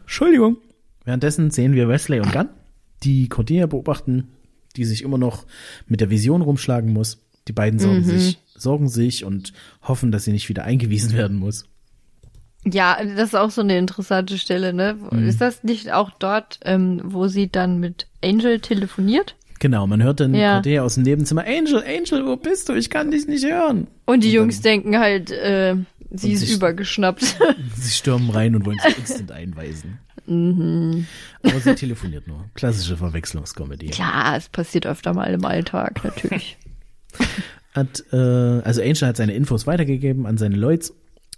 Entschuldigung. Währenddessen sehen wir Wesley und Gunn, die Cordelia beobachten, die sich immer noch mit der Vision rumschlagen muss. Die beiden sorgen mhm. sich, sorgen sich und hoffen, dass sie nicht wieder eingewiesen werden muss. Ja, das ist auch so eine interessante Stelle, ne? Mhm. Ist das nicht auch dort, ähm, wo sie dann mit Angel telefoniert? Genau, man hört dann ja. Cordelia aus dem Nebenzimmer, Angel, Angel, wo bist du? Ich kann dich nicht hören. Und die und Jungs denken halt, äh, Sie ist sie übergeschnappt. Sie stürmen rein und wollen sie instant einweisen. Mhm. Aber sie telefoniert nur. Klassische Verwechslungskomödie. Klar, es passiert öfter mal im Alltag, natürlich. hat, äh, also Angel hat seine Infos weitergegeben an seine Leute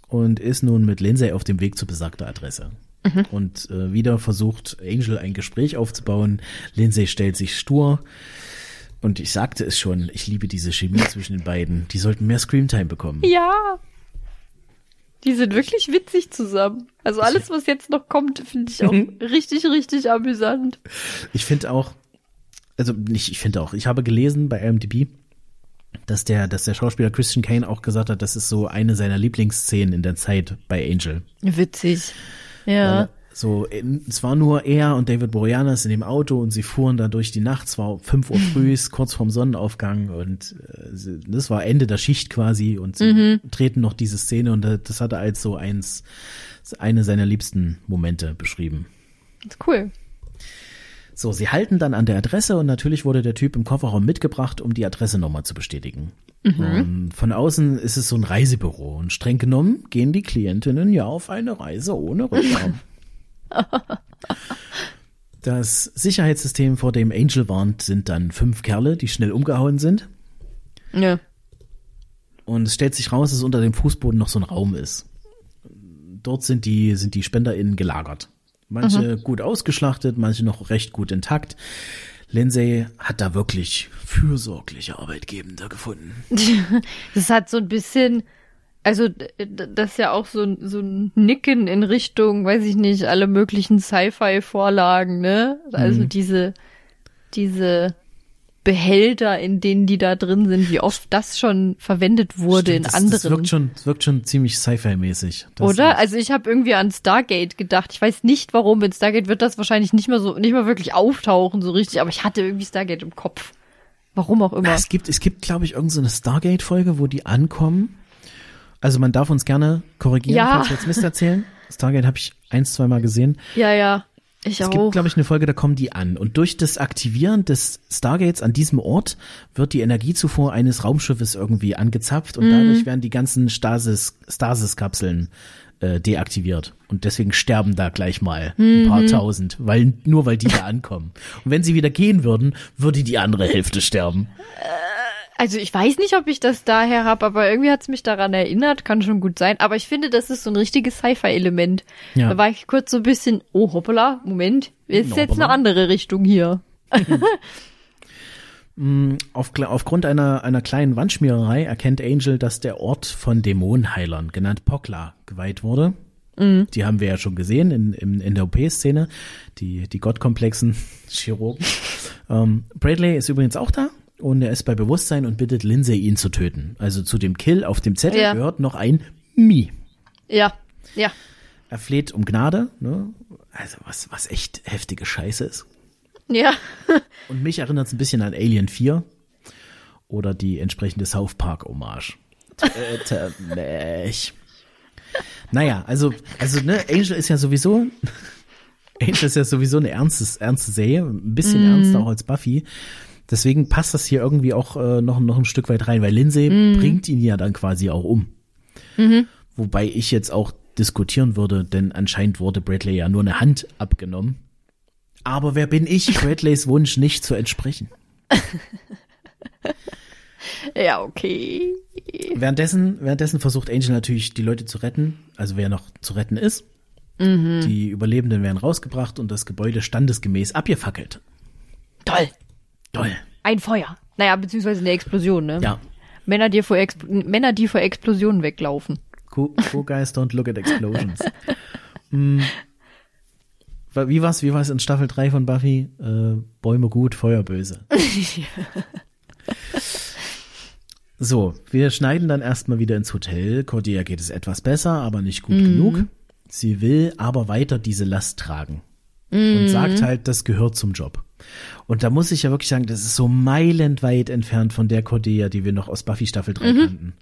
und ist nun mit Lindsay auf dem Weg zur besagter Adresse. Mhm. Und äh, wieder versucht Angel ein Gespräch aufzubauen. Lindsay stellt sich stur. Und ich sagte es schon, ich liebe diese Chemie zwischen den beiden. Die sollten mehr Screamtime bekommen. Ja. Die sind wirklich witzig zusammen. Also alles, was jetzt noch kommt, finde ich auch richtig, richtig amüsant. Ich finde auch, also nicht, ich finde auch, ich habe gelesen bei IMDb, dass der, dass der Schauspieler Christian Kane auch gesagt hat, das ist so eine seiner Lieblingsszenen in der Zeit bei Angel. Witzig. Ja. So, es war nur er und David Boreanaz in dem Auto und sie fuhren da durch die Nacht. Es war fünf Uhr früh, kurz vorm Sonnenaufgang und äh, das war Ende der Schicht quasi und sie mhm. treten noch diese Szene und das hat er als so eins, eine seiner liebsten Momente beschrieben. Cool. So, sie halten dann an der Adresse und natürlich wurde der Typ im Kofferraum mitgebracht, um die Adresse nochmal zu bestätigen. Und von außen ist es so ein Reisebüro und streng genommen gehen die Klientinnen ja auf eine Reise ohne Rückraum. Das Sicherheitssystem, vor dem Angel warnt, sind dann fünf Kerle, die schnell umgehauen sind. Ja. Und es stellt sich raus, dass unter dem Fußboden noch so ein Raum ist. Dort sind die, sind die SpenderInnen gelagert. Manche gut ausgeschlachtet, manche noch recht gut intakt. Lindsay hat da wirklich fürsorgliche Arbeitgebende gefunden. Das hat so ein bisschen, also das ist ja auch so, ein- so ein Nicken in Richtung, weiß ich nicht, alle möglichen Sci-Fi-Vorlagen, ne? Also diese, diese Behälter, in denen die da drin sind, wie oft das schon verwendet wurde Stimmt, in das, anderen. Das wirkt schon, das wirkt schon ziemlich Sci-Fi-mäßig. Oder? Also ich habe irgendwie an Stargate gedacht. Ich weiß nicht warum. In Stargate wird das wahrscheinlich nicht mehr so, nicht mehr wirklich auftauchen so richtig, aber ich hatte irgendwie Stargate im Kopf. Warum auch immer. Es gibt, es gibt, glaube ich, irgendeine so Stargate-Folge, wo die ankommen. Also man darf uns gerne korrigieren, Ja. falls wir jetzt Mist erzählen. Stargate habe ich ein, zwei Mal gesehen. Ja, ja. Ich Es auch. gibt, glaube ich, eine Folge, da kommen die an. Und durch das Aktivieren des Stargates an diesem Ort wird die Energiezufuhr eines Raumschiffes irgendwie angezapft und dadurch werden die ganzen Stasis, Stasis-Kapseln äh, deaktiviert. Und deswegen sterben da gleich mal ein paar tausend, weil, nur weil die da ankommen. Und wenn sie wieder gehen würden, würde die andere Hälfte sterben. Also ich weiß nicht, ob ich das daher habe, aber irgendwie hat's mich daran erinnert, kann schon gut sein. Aber ich finde, das ist so ein richtiges Sci-Fi-Element. Ja. Da war ich kurz so ein bisschen, oh hoppala, Moment, ist jetzt Hoppala. eine andere Richtung hier. Auf, aufgrund einer, einer kleinen Wandschmiererei erkennt Angel, dass der Ort von Dämonenheilern, genannt Pokla, geweiht wurde. Die haben wir ja schon gesehen in, in, in der OP-Szene, die, die gottkomplexen Chirurgen. ähm, Bradley ist übrigens auch da und er ist bei Bewusstsein und bittet Lindsay, ihn zu töten. Also zu dem Kill auf dem Zettel Ja. gehört noch ein Mi. Ja, ja. Er fleht um Gnade, ne? also was, was echt heftige Scheiße ist. Ja. Und mich erinnert es ein bisschen an Alien 4 oder die entsprechende South Park Hommage. Töte mich. Naja, also, also, ne, Angel ist ja sowieso, Angel ist ja sowieso eine ernstes, ernste Serie, ein bisschen ernster auch als Buffy. Deswegen passt das hier irgendwie auch äh, noch, noch ein Stück weit rein, weil Lindsay bringt ihn ja dann quasi auch um. Wobei ich jetzt auch diskutieren würde, denn anscheinend wurde Bradley ja nur eine Hand abgenommen. Aber wer bin ich, Bradleys Wunsch nicht zu entsprechen? Ja, okay. Währenddessen, währenddessen versucht Angel natürlich, die Leute zu retten, also wer noch zu retten ist. Die Überlebenden werden rausgebracht und das Gebäude standesgemäß abgefackelt. Toll. Toll. Ein Feuer. Naja, beziehungsweise eine Explosion, ne? Ja. Männer, die vor, Expl Männer, die vor Explosionen weglaufen. Cool, cool guys don't look at explosions. Wa- Wie war's, wie war's in Staffel 3 von Buffy? Äh, Bäume gut, Feuer böse. So, wir schneiden dann erstmal wieder ins Hotel. Cordelia geht es etwas besser, aber nicht gut genug. Sie will aber weiter diese Last tragen. Und sagt halt, das gehört zum Job. Und da muss ich ja wirklich sagen, das ist so meilenweit entfernt von der Cordelia, die wir noch aus Buffy Staffel 3 kannten.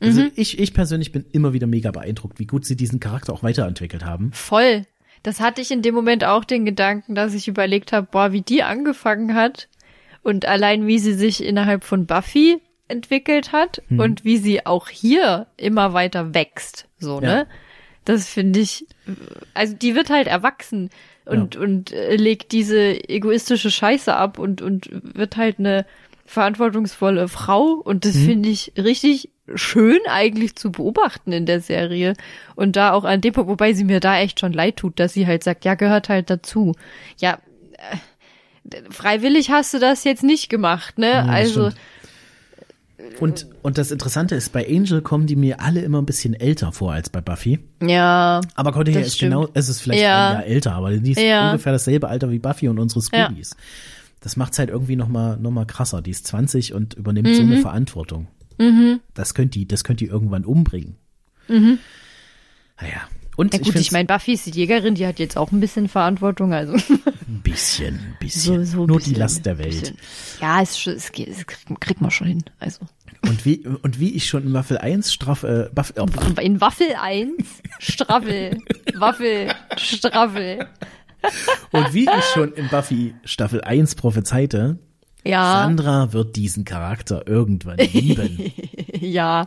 Also ich, ich persönlich bin immer wieder mega beeindruckt, wie gut sie diesen Charakter auch weiterentwickelt haben. Voll. Das hatte ich in dem Moment auch den Gedanken, dass ich überlegt habe, boah, wie die angefangen hat und allein wie sie sich innerhalb von Buffy entwickelt hat und wie sie auch hier immer weiter wächst, so, Ja. ne? Das finde ich, also die wird halt erwachsen und, und äh, legt diese egoistische Scheiße ab und, und wird halt eine verantwortungsvolle Frau und das finde ich richtig schön eigentlich zu beobachten in der Serie und da auch an dem Punkt, wobei sie mir da echt schon leid tut, dass sie halt sagt, ja, gehört halt dazu. Ja, äh, freiwillig hast du das jetzt nicht gemacht, ne? das also, stimmt. Und, und das Interessante ist, bei Angel kommen die mir alle immer ein bisschen älter vor als bei Buffy. ja, Aber Cordelia ist stimmt. genau, es ist vielleicht Ja. ein Jahr älter, aber die ist Ja. ungefähr dasselbe Alter wie Buffy und unsere Ja. Scoobies. Das macht's halt irgendwie noch mal, noch mal krasser. Die ist 20 und übernimmt so Mhm. eine Verantwortung. Das könnte die, das könnte die irgendwann umbringen. Naja. Und ja ich, gut, find's ich meine, Buffy ist die Jägerin, die hat jetzt auch ein bisschen Verantwortung, also ein bisschen, ein bisschen. so, so Nur bisschen, die Last der Welt. bisschen. Ja, es, es, es kriegt, kriegt man schon hin, also. Und wie, und wie ich schon in Waffel 1 straff, äh, Buff, oh, In Waffel 1, Straffel, Waffel, Straffel. Und wie ich schon in Buffy Staffel 1 prophezeite, Ja. Sandra wird diesen Charakter irgendwann lieben. Ja,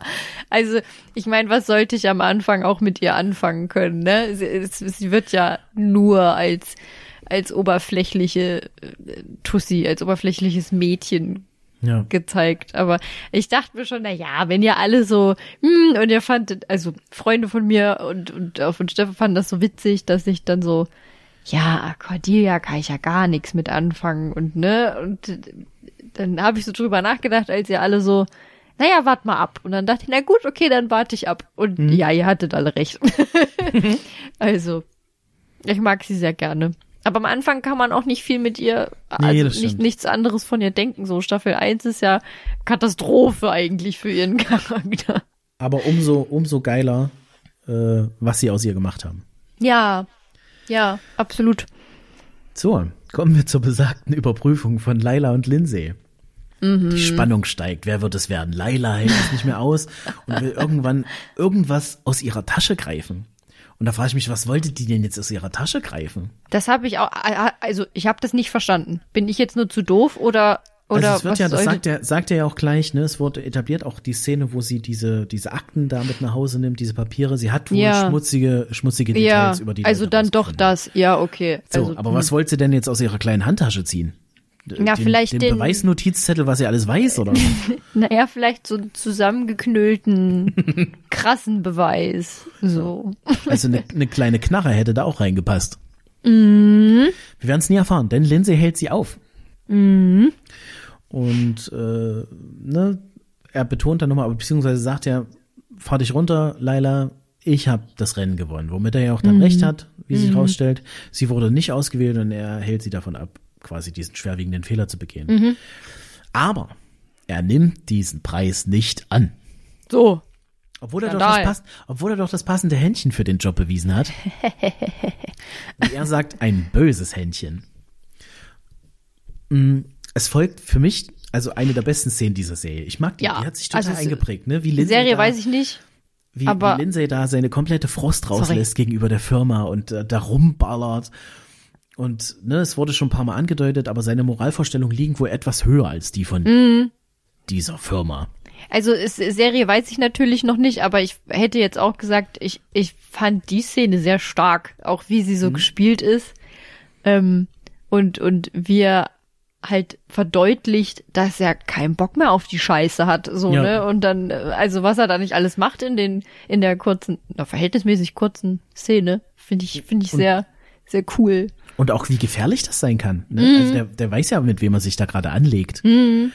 also ich meine, was sollte ich am Anfang auch mit ihr anfangen können? Ne? Sie, sie wird ja nur als als oberflächliche äh, Tussi, als oberflächliches Mädchen Ja. gezeigt. Aber ich dachte mir schon, na ja, wenn ihr alle so, hm, und ihr fandet, also Freunde von mir und, und auch von Steffen fanden das so witzig, dass ich dann so, ja, Cordelia kann ich ja gar nichts mit anfangen und ne, und äh, dann habe ich so drüber nachgedacht, als ihr alle so, naja, wart mal ab. Und dann dachte ich, na gut, okay, dann warte ich ab. Und ja, ihr hattet alle recht. also, ich mag sie sehr gerne. Aber am Anfang kann man auch nicht viel mit ihr, Nee, also das nicht, nichts anderes von ihr denken. So, Staffel 1 ist ja Katastrophe eigentlich für ihren Charakter. Aber umso, umso geiler, äh, was sie aus ihr gemacht haben. Ja, ja, absolut. So, kommen wir zur besagten Überprüfung von Laila und Lindsay. Die Spannung steigt. Wer wird es werden? Laila hält es nicht mehr aus und will irgendwann irgendwas aus ihrer Tasche greifen. Und da frage ich mich, was wollte die denn jetzt aus ihrer Tasche greifen? Das habe ich auch, also ich habe das nicht verstanden. Bin ich jetzt nur zu doof oder oder also es wird ja, das sagt er, sagt er ja auch gleich, ne? Es wurde etabliert auch die Szene, wo sie diese, diese Akten da mit nach Hause nimmt, diese Papiere. Sie hat wohl Ja. schmutzige, schmutzige ja, Details über die also dann doch das. Ja, okay. So, also, aber was wollte sie denn jetzt aus ihrer kleinen Handtasche ziehen? Na, den, vielleicht den, den- Beweisnotizzettel, was sie alles weiß, oder? Naja, vielleicht so einen zusammengeknüllten, krassen Beweis. So. Also eine, eine kleine Knarre hätte da auch reingepasst. Mhm. Wir werden es nie erfahren, denn Lindsay hält sie auf. Mhm. Und äh, ne, er betont dann nochmal, beziehungsweise sagt er, fahr dich runter, Laila, ich habe das Rennen gewonnen. Womit er ja auch dann Mhm. recht hat, wie sich rausstellt. Sie wurde nicht ausgewählt und er hält sie davon ab, quasi diesen schwerwiegenden Fehler zu begehen. Mhm. Aber er nimmt diesen Preis nicht an. So. Obwohl er, doch das pass obwohl er doch das passende Händchen für den Job bewiesen hat. Wie er sagt, ein böses Händchen. Mm, Es folgt für mich also eine der besten Szenen dieser Serie. Ich mag die, Ja, die hat sich total also eingeprägt, ne? Wie Die Lindsay Serie da, weiß ich nicht. wie, aber- wie Lindsay da seine komplette Frost rauslässt gegenüber der Firma und äh, da rumballert. Und ne, es wurde schon ein paar Mal angedeutet, aber seine Moralvorstellungen liegen wohl etwas höher als die von Mhm. dieser Firma. Also es, Serie weiß ich natürlich noch nicht, aber ich hätte jetzt auch gesagt, ich, ich fand die Szene sehr stark, auch wie sie so gespielt ist. Ähm, und, und wie er halt verdeutlicht, dass er keinen Bock mehr auf die Scheiße hat, so, Ja. ne? Und dann, äh, also was er da nicht alles macht in den, in der kurzen, na, verhältnismäßig kurzen Szene, finde ich, finde ich sehr, sehr cool. Und auch wie gefährlich das sein kann. Ne? Mhm. Also der, der weiß ja, mit wem er sich da gerade anlegt. Hm,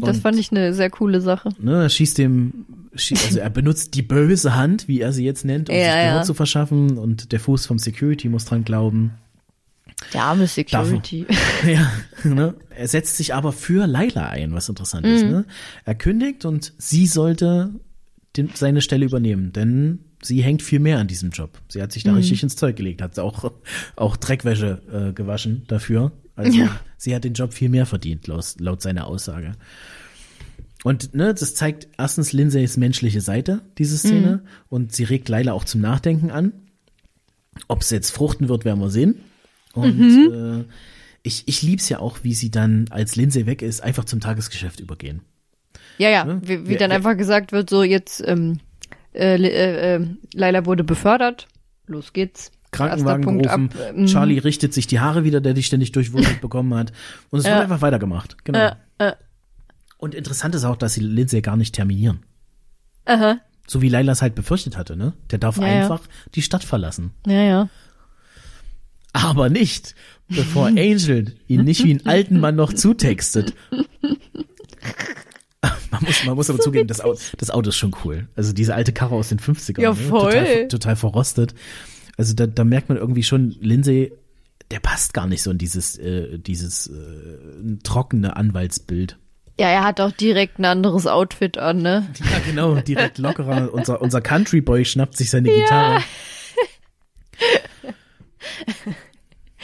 das Und- fand ich eine sehr coole Sache. Ne, er schießt dem, also er benutzt die böse Hand, wie er sie jetzt nennt, um Ja, sich Gehör ja. zu verschaffen und der Fuß vom Security muss dran glauben. Der arme Security. Ja, ne? Er setzt sich aber für Laila ein, was interessant ist. Mhm. Ne? Er kündigt und sie sollte den, seine Stelle übernehmen, denn sie hängt viel mehr an diesem Job. Sie hat sich da richtig ins Zeug gelegt, hat auch, auch Dreckwäsche äh, gewaschen dafür. Also Ja. sie hat den Job viel mehr verdient, laut, laut seiner Aussage. Und ne, das zeigt erstens Lindsays menschliche Seite, diese Szene, Mhm. und sie regt Laila auch zum Nachdenken an. Ob es jetzt fruchten wird, werden wir sehen. Und Mhm. äh, ich, ich lieb's ja auch, wie sie dann, als Lindsay weg ist, einfach zum Tagesgeschäft übergehen. Ja, ja, Ne? wie, wie Wer- dann wer- einfach gesagt wird, so jetzt, ähm, äh, äh, äh, Laila wurde befördert, los geht's. Krankenwagen gerufen, ab, ähm, Charlie richtet sich die Haare wieder, der die ständig durchwurzelt bekommen hat. Und es Ja. wird einfach weitergemacht. Genau. Und interessant ist auch, dass sie Lindsay gar nicht terminieren. aha, So wie Laila es halt befürchtet hatte, ne? Der darf Ja, ja. einfach die Stadt verlassen. ja, ja. Aber nicht, bevor Angel ihn nicht wie einen alten Mann noch zutextet. Man muss, man muss aber zugeben, das Auto, das Auto ist schon cool. Also diese alte Karre aus den 50ern. Ja, ne? voll. Total, total verrostet. Also da, da merkt man irgendwie schon, Lindsay, der passt gar nicht so in dieses, äh, dieses äh, trockene Anwaltsbild. Ja, er hat auch direkt ein anderes Outfit an, ne? Ja, genau, direkt lockerer. unser, unser Country Boy schnappt sich seine Gitarre.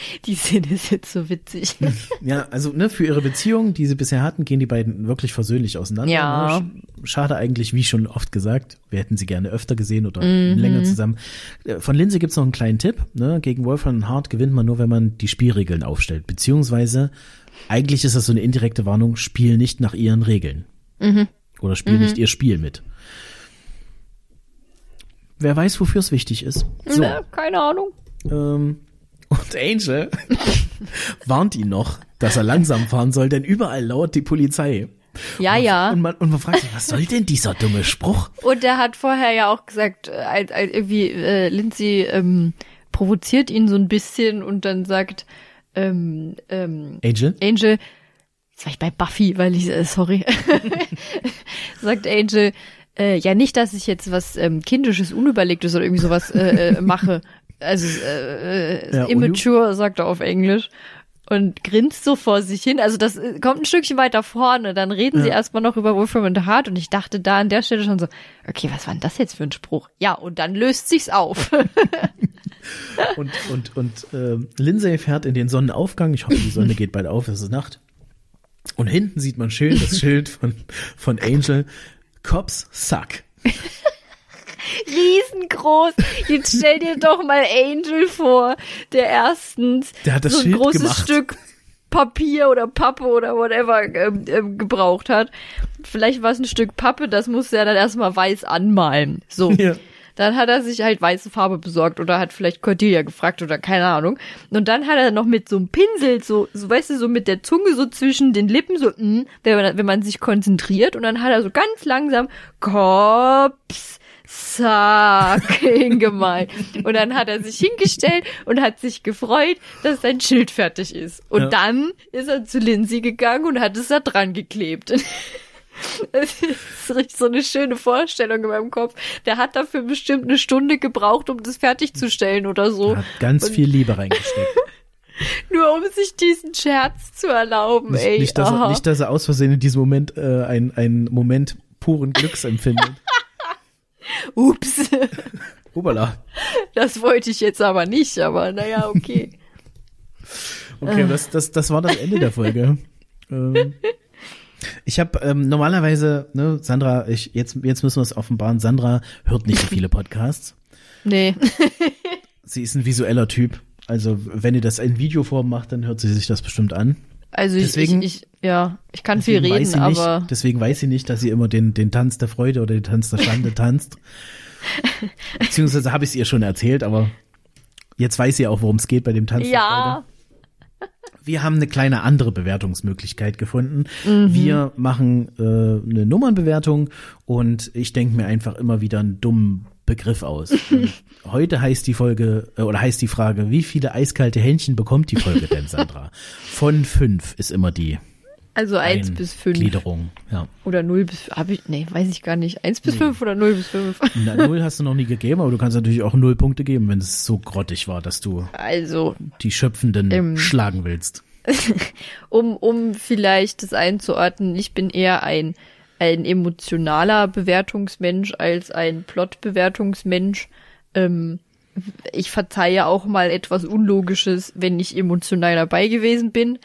Die Szene ist jetzt so witzig. Ja, also ne, für ihre Beziehung, die sie bisher hatten, gehen die beiden wirklich versöhnlich auseinander. Ja. Ne? Schade eigentlich, wie schon oft gesagt, wir hätten sie gerne öfter gesehen oder länger zusammen. Äh, Von Lindsay gibt's noch einen kleinen Tipp. Ne? Gegen Wolfram Hart gewinnt man nur, wenn man die Spielregeln aufstellt. Beziehungsweise, eigentlich ist das so eine indirekte Warnung, spiel nicht nach ihren Regeln. Oder spiel nicht ihr Spiel mit. Wer weiß, wofür es wichtig ist. So. Ne? Keine Ahnung. Ähm, und Angel warnt ihn noch, dass er langsam fahren soll, denn überall lauert die Polizei. Ja, ja. Und man, und man fragt sich, was soll denn dieser dumme Spruch? Und er hat vorher ja auch gesagt, äh, als, als irgendwie äh, Lindsay ähm, provoziert ihn so ein bisschen und dann sagt ähm, ähm, Angel? Angel, jetzt war ich bei Buffy, weil ich, äh, sorry, sagt Angel, äh, ja nicht, dass ich jetzt was ähm, kindisches, unüberlegtes oder irgendwie sowas äh, äh, mache. Also äh, äh, Ja, immature, sagt er auf Englisch. Und grinst so vor sich hin. Also das äh, kommt ein Stückchen weiter vorne. Dann reden sie Ja. erstmal noch über Wolfram und Hart und ich dachte da an der Stelle schon so, okay, was war denn das jetzt für ein Spruch? Ja, und dann löst sich's auf. Und, und, und ähm, Lindsay fährt in den Sonnenaufgang. Ich hoffe, die Sonne geht bald auf, es ist Nacht. Und hinten sieht man schön das Schild von, von Angel. Cops suck. Riesengroß. Jetzt stell dir doch mal Angel vor, der erstens Der hat das so ein Schild großes gemacht. Stück Papier oder Pappe oder whatever ähm, ähm, gebraucht hat. Vielleicht war es ein Stück Pappe, das musste er dann erstmal weiß anmalen. So. Ja. Dann hat er sich halt weiße Farbe besorgt oder hat vielleicht Cordelia gefragt oder keine Ahnung. Und dann hat er noch mit so einem Pinsel, so, so weißt du, so mit der Zunge so zwischen den Lippen, so, mm, wenn, man, wenn man sich konzentriert. Und dann hat er so ganz langsam Cops Suck hingemalt. Und dann hat er sich hingestellt und hat sich gefreut, dass sein Schild fertig ist. Und Ja. dann ist er zu Lindsay gegangen und hat es da dran geklebt. Das ist so eine schöne Vorstellung in meinem Kopf. Der hat dafür bestimmt eine Stunde gebraucht, um das fertigzustellen oder so. Hat ganz Und viel Liebe reingesteckt. Nur um sich diesen Scherz zu erlauben, Nicht, ey. nicht, dass er, nicht, dass er aus Versehen in diesem Moment äh, ein, ein Moment puren Glücks empfindet. Ups. Obala. Das wollte ich jetzt aber nicht, aber naja, okay. Okay, das, das, das war das Ende der Folge. ähm, ich habe ähm, normalerweise, ne, Sandra, ich jetzt jetzt müssen wir es offenbaren. Sandra hört nicht so viele Podcasts. Nee. Sie ist ein visueller Typ. Also wenn ihr das in Videoform macht, dann hört sie sich das bestimmt an. Also ich, Deswegen- ich, ich, ja, ich kann viel reden, sie nicht, aber deswegen weiß sie nicht, dass sie immer den den Tanz der Freude oder den Tanz der Schande tanzt. Beziehungsweise habe ich es ihr schon erzählt, aber jetzt weiß sie auch, worum es geht bei dem Tanz der Freude. ja, Wir haben eine kleine andere Bewertungsmöglichkeit gefunden. Mhm. Wir machen äh, eine Nummernbewertung und ich denke mir einfach immer wieder einen dummen Begriff aus. Heute heißt die Folge äh, oder heißt die Frage, wie viele eiskalte Händchen bekommt die Folge denn, Sandra? Von fünf ist immer die also eins bis fünf Gliederung. Ja. oder null bis, hab ich, nee, weiß ich gar nicht. Eins bis fünf oder null bis fünf. Na, null hast du noch nie gegeben, aber du kannst natürlich auch null Punkte geben, wenn es so grottig war, dass du Also, die Schöpfenden Ähm. schlagen willst. um, um vielleicht das einzuordnen, ich bin eher ein, ein emotionaler Bewertungsmensch als ein Plot-Bewertungsmensch. Ähm, ich verzeihe auch mal etwas Unlogisches, wenn ich emotional dabei gewesen bin.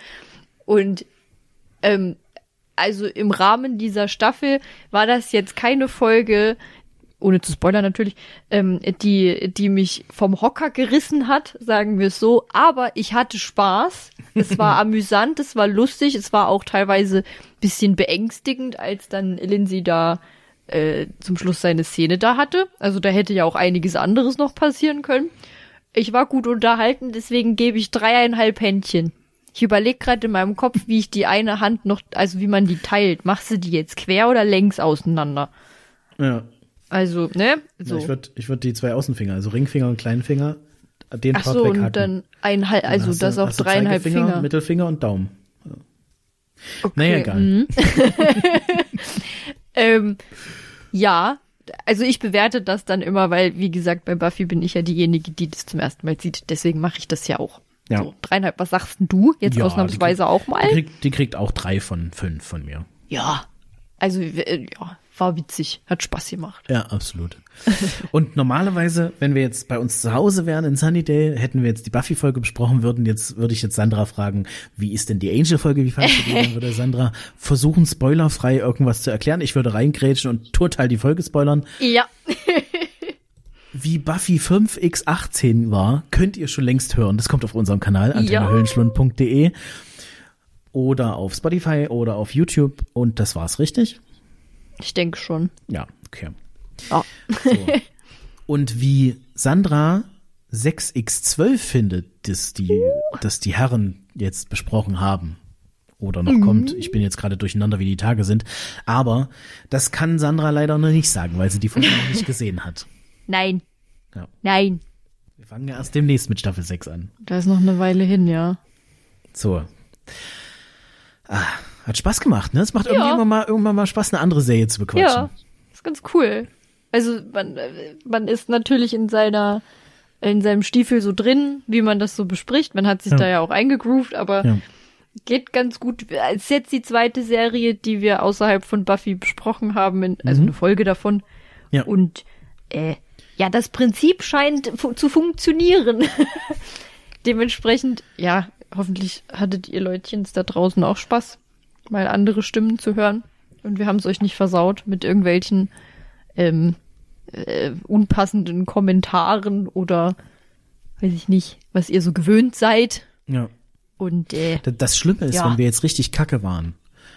Und ähm, also im Rahmen dieser Staffel war das jetzt keine Folge, ohne zu spoilern natürlich, ähm, die, die mich vom Hocker gerissen hat, sagen wir es so. Aber ich hatte Spaß. Es war amüsant, es war lustig, es war auch teilweise bisschen beängstigend, als dann Lindsay da äh, zum Schluss seine Szene da hatte. Also da hätte ja auch einiges anderes noch passieren können. Ich war gut unterhalten, deswegen gebe ich dreieinhalb Händchen. Ich überlege gerade in meinem Kopf, wie ich die eine Hand noch, also wie man die teilt. Machst du die jetzt quer oder längs auseinander? Ja. Also, ne? So. So. Ich würde ich würd die zwei Außenfinger, also Ringfinger und Kleinfinger, den Ach Part so, weghacken. und dann eineinhalb, Dann also das du- du dreieinhalb Finger. Mittelfinger und Daumen. Okay, Naja, egal. mhm. ähm, ja, also ich bewerte das dann immer, weil, wie gesagt, bei Buffy bin ich ja diejenige, die das zum ersten Mal sieht. Deswegen mache ich das ja auch. Ja. So, dreieinhalb, was sagst du jetzt Ja, ausnahmsweise auch Die mal? kriegt, die kriegt auch drei von fünf von mir. Ja. Also, äh, ja, war witzig, hat Spaß gemacht. Ja, absolut. Und normalerweise, wenn wir jetzt bei uns zu Hause wären in Sunnydale, hätten wir jetzt die Buffy-Folge besprochen würden. Jetzt würde ich jetzt Sandra fragen, wie ist denn die Angel-Folge? Wie fandest du die? Dann würde Sandra versuchen, spoilerfrei irgendwas zu erklären. Ich würde reingrätschen und total die Folge spoilern. Ja. Wie Buffy 5x18 war, könnt ihr schon längst hören. Das kommt auf unserem Kanal, antennehöllenschlund.de oder auf Spotify oder auf YouTube. Und das war's, richtig? Ich denke schon. Ja, okay. Ja. So. Und wie Sandra 6x12 findet, dass die, dass die Herren jetzt besprochen haben oder noch kommt. Ich bin jetzt gerade durcheinander, wie die Tage sind. Aber das kann Sandra leider noch nicht sagen, weil sie die Folge noch nicht gesehen hat. Nein. Ja. Nein. Wir fangen ja erst demnächst mit Staffel 6 an. Da ist noch eine Weile hin, ja. So. Hat Spaß gemacht, ne? Es macht Ja. irgendwie immer mal, irgendwann mal Spaß, eine andere Serie zu bequatschen. Ja, ist ganz cool. Also man, man ist natürlich in seiner in seinem Stiefel so drin, wie man das so bespricht. Man hat sich Ja. da ja auch eingegroovt, aber Ja. geht ganz gut. Es ist jetzt die zweite Serie, die wir außerhalb von Buffy besprochen haben, in, also eine Folge davon. Mhm. Ja. Und äh, ja, das Prinzip scheint fu zu funktionieren. Dementsprechend, ja, hoffentlich hattet ihr Leutchens da draußen auch Spaß, mal andere Stimmen zu hören. Und wir haben es euch nicht versaut mit irgendwelchen ähm, äh, unpassenden Kommentaren oder weiß ich nicht, was ihr so gewöhnt seid. ja. Und äh, Das Schlimme ist, Ja. wenn wir jetzt richtig kacke waren,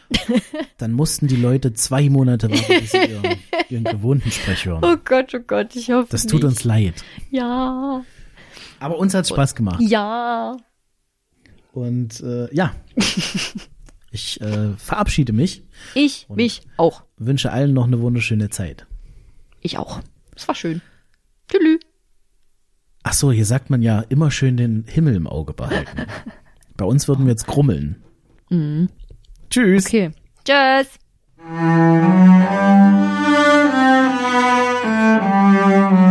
dann mussten die Leute zwei Monate warten, bis sie ihren, ihren gewohnten Sprech hören. oh Gott, oh Gott, ich hoffe Das tut nicht. uns leid. Ja, Aber uns hat Spaß gemacht. ja. Und äh, ja, ich äh, verabschiede mich, Ich, mich auch. wünsche allen noch eine wunderschöne Zeit. Ich auch. Es war schön. Tschüss. Ach so, hier sagt man ja immer schön den Himmel im Auge behalten. Bei uns würden wir jetzt grummeln. Tschüss. Okay. Tschüss. Eine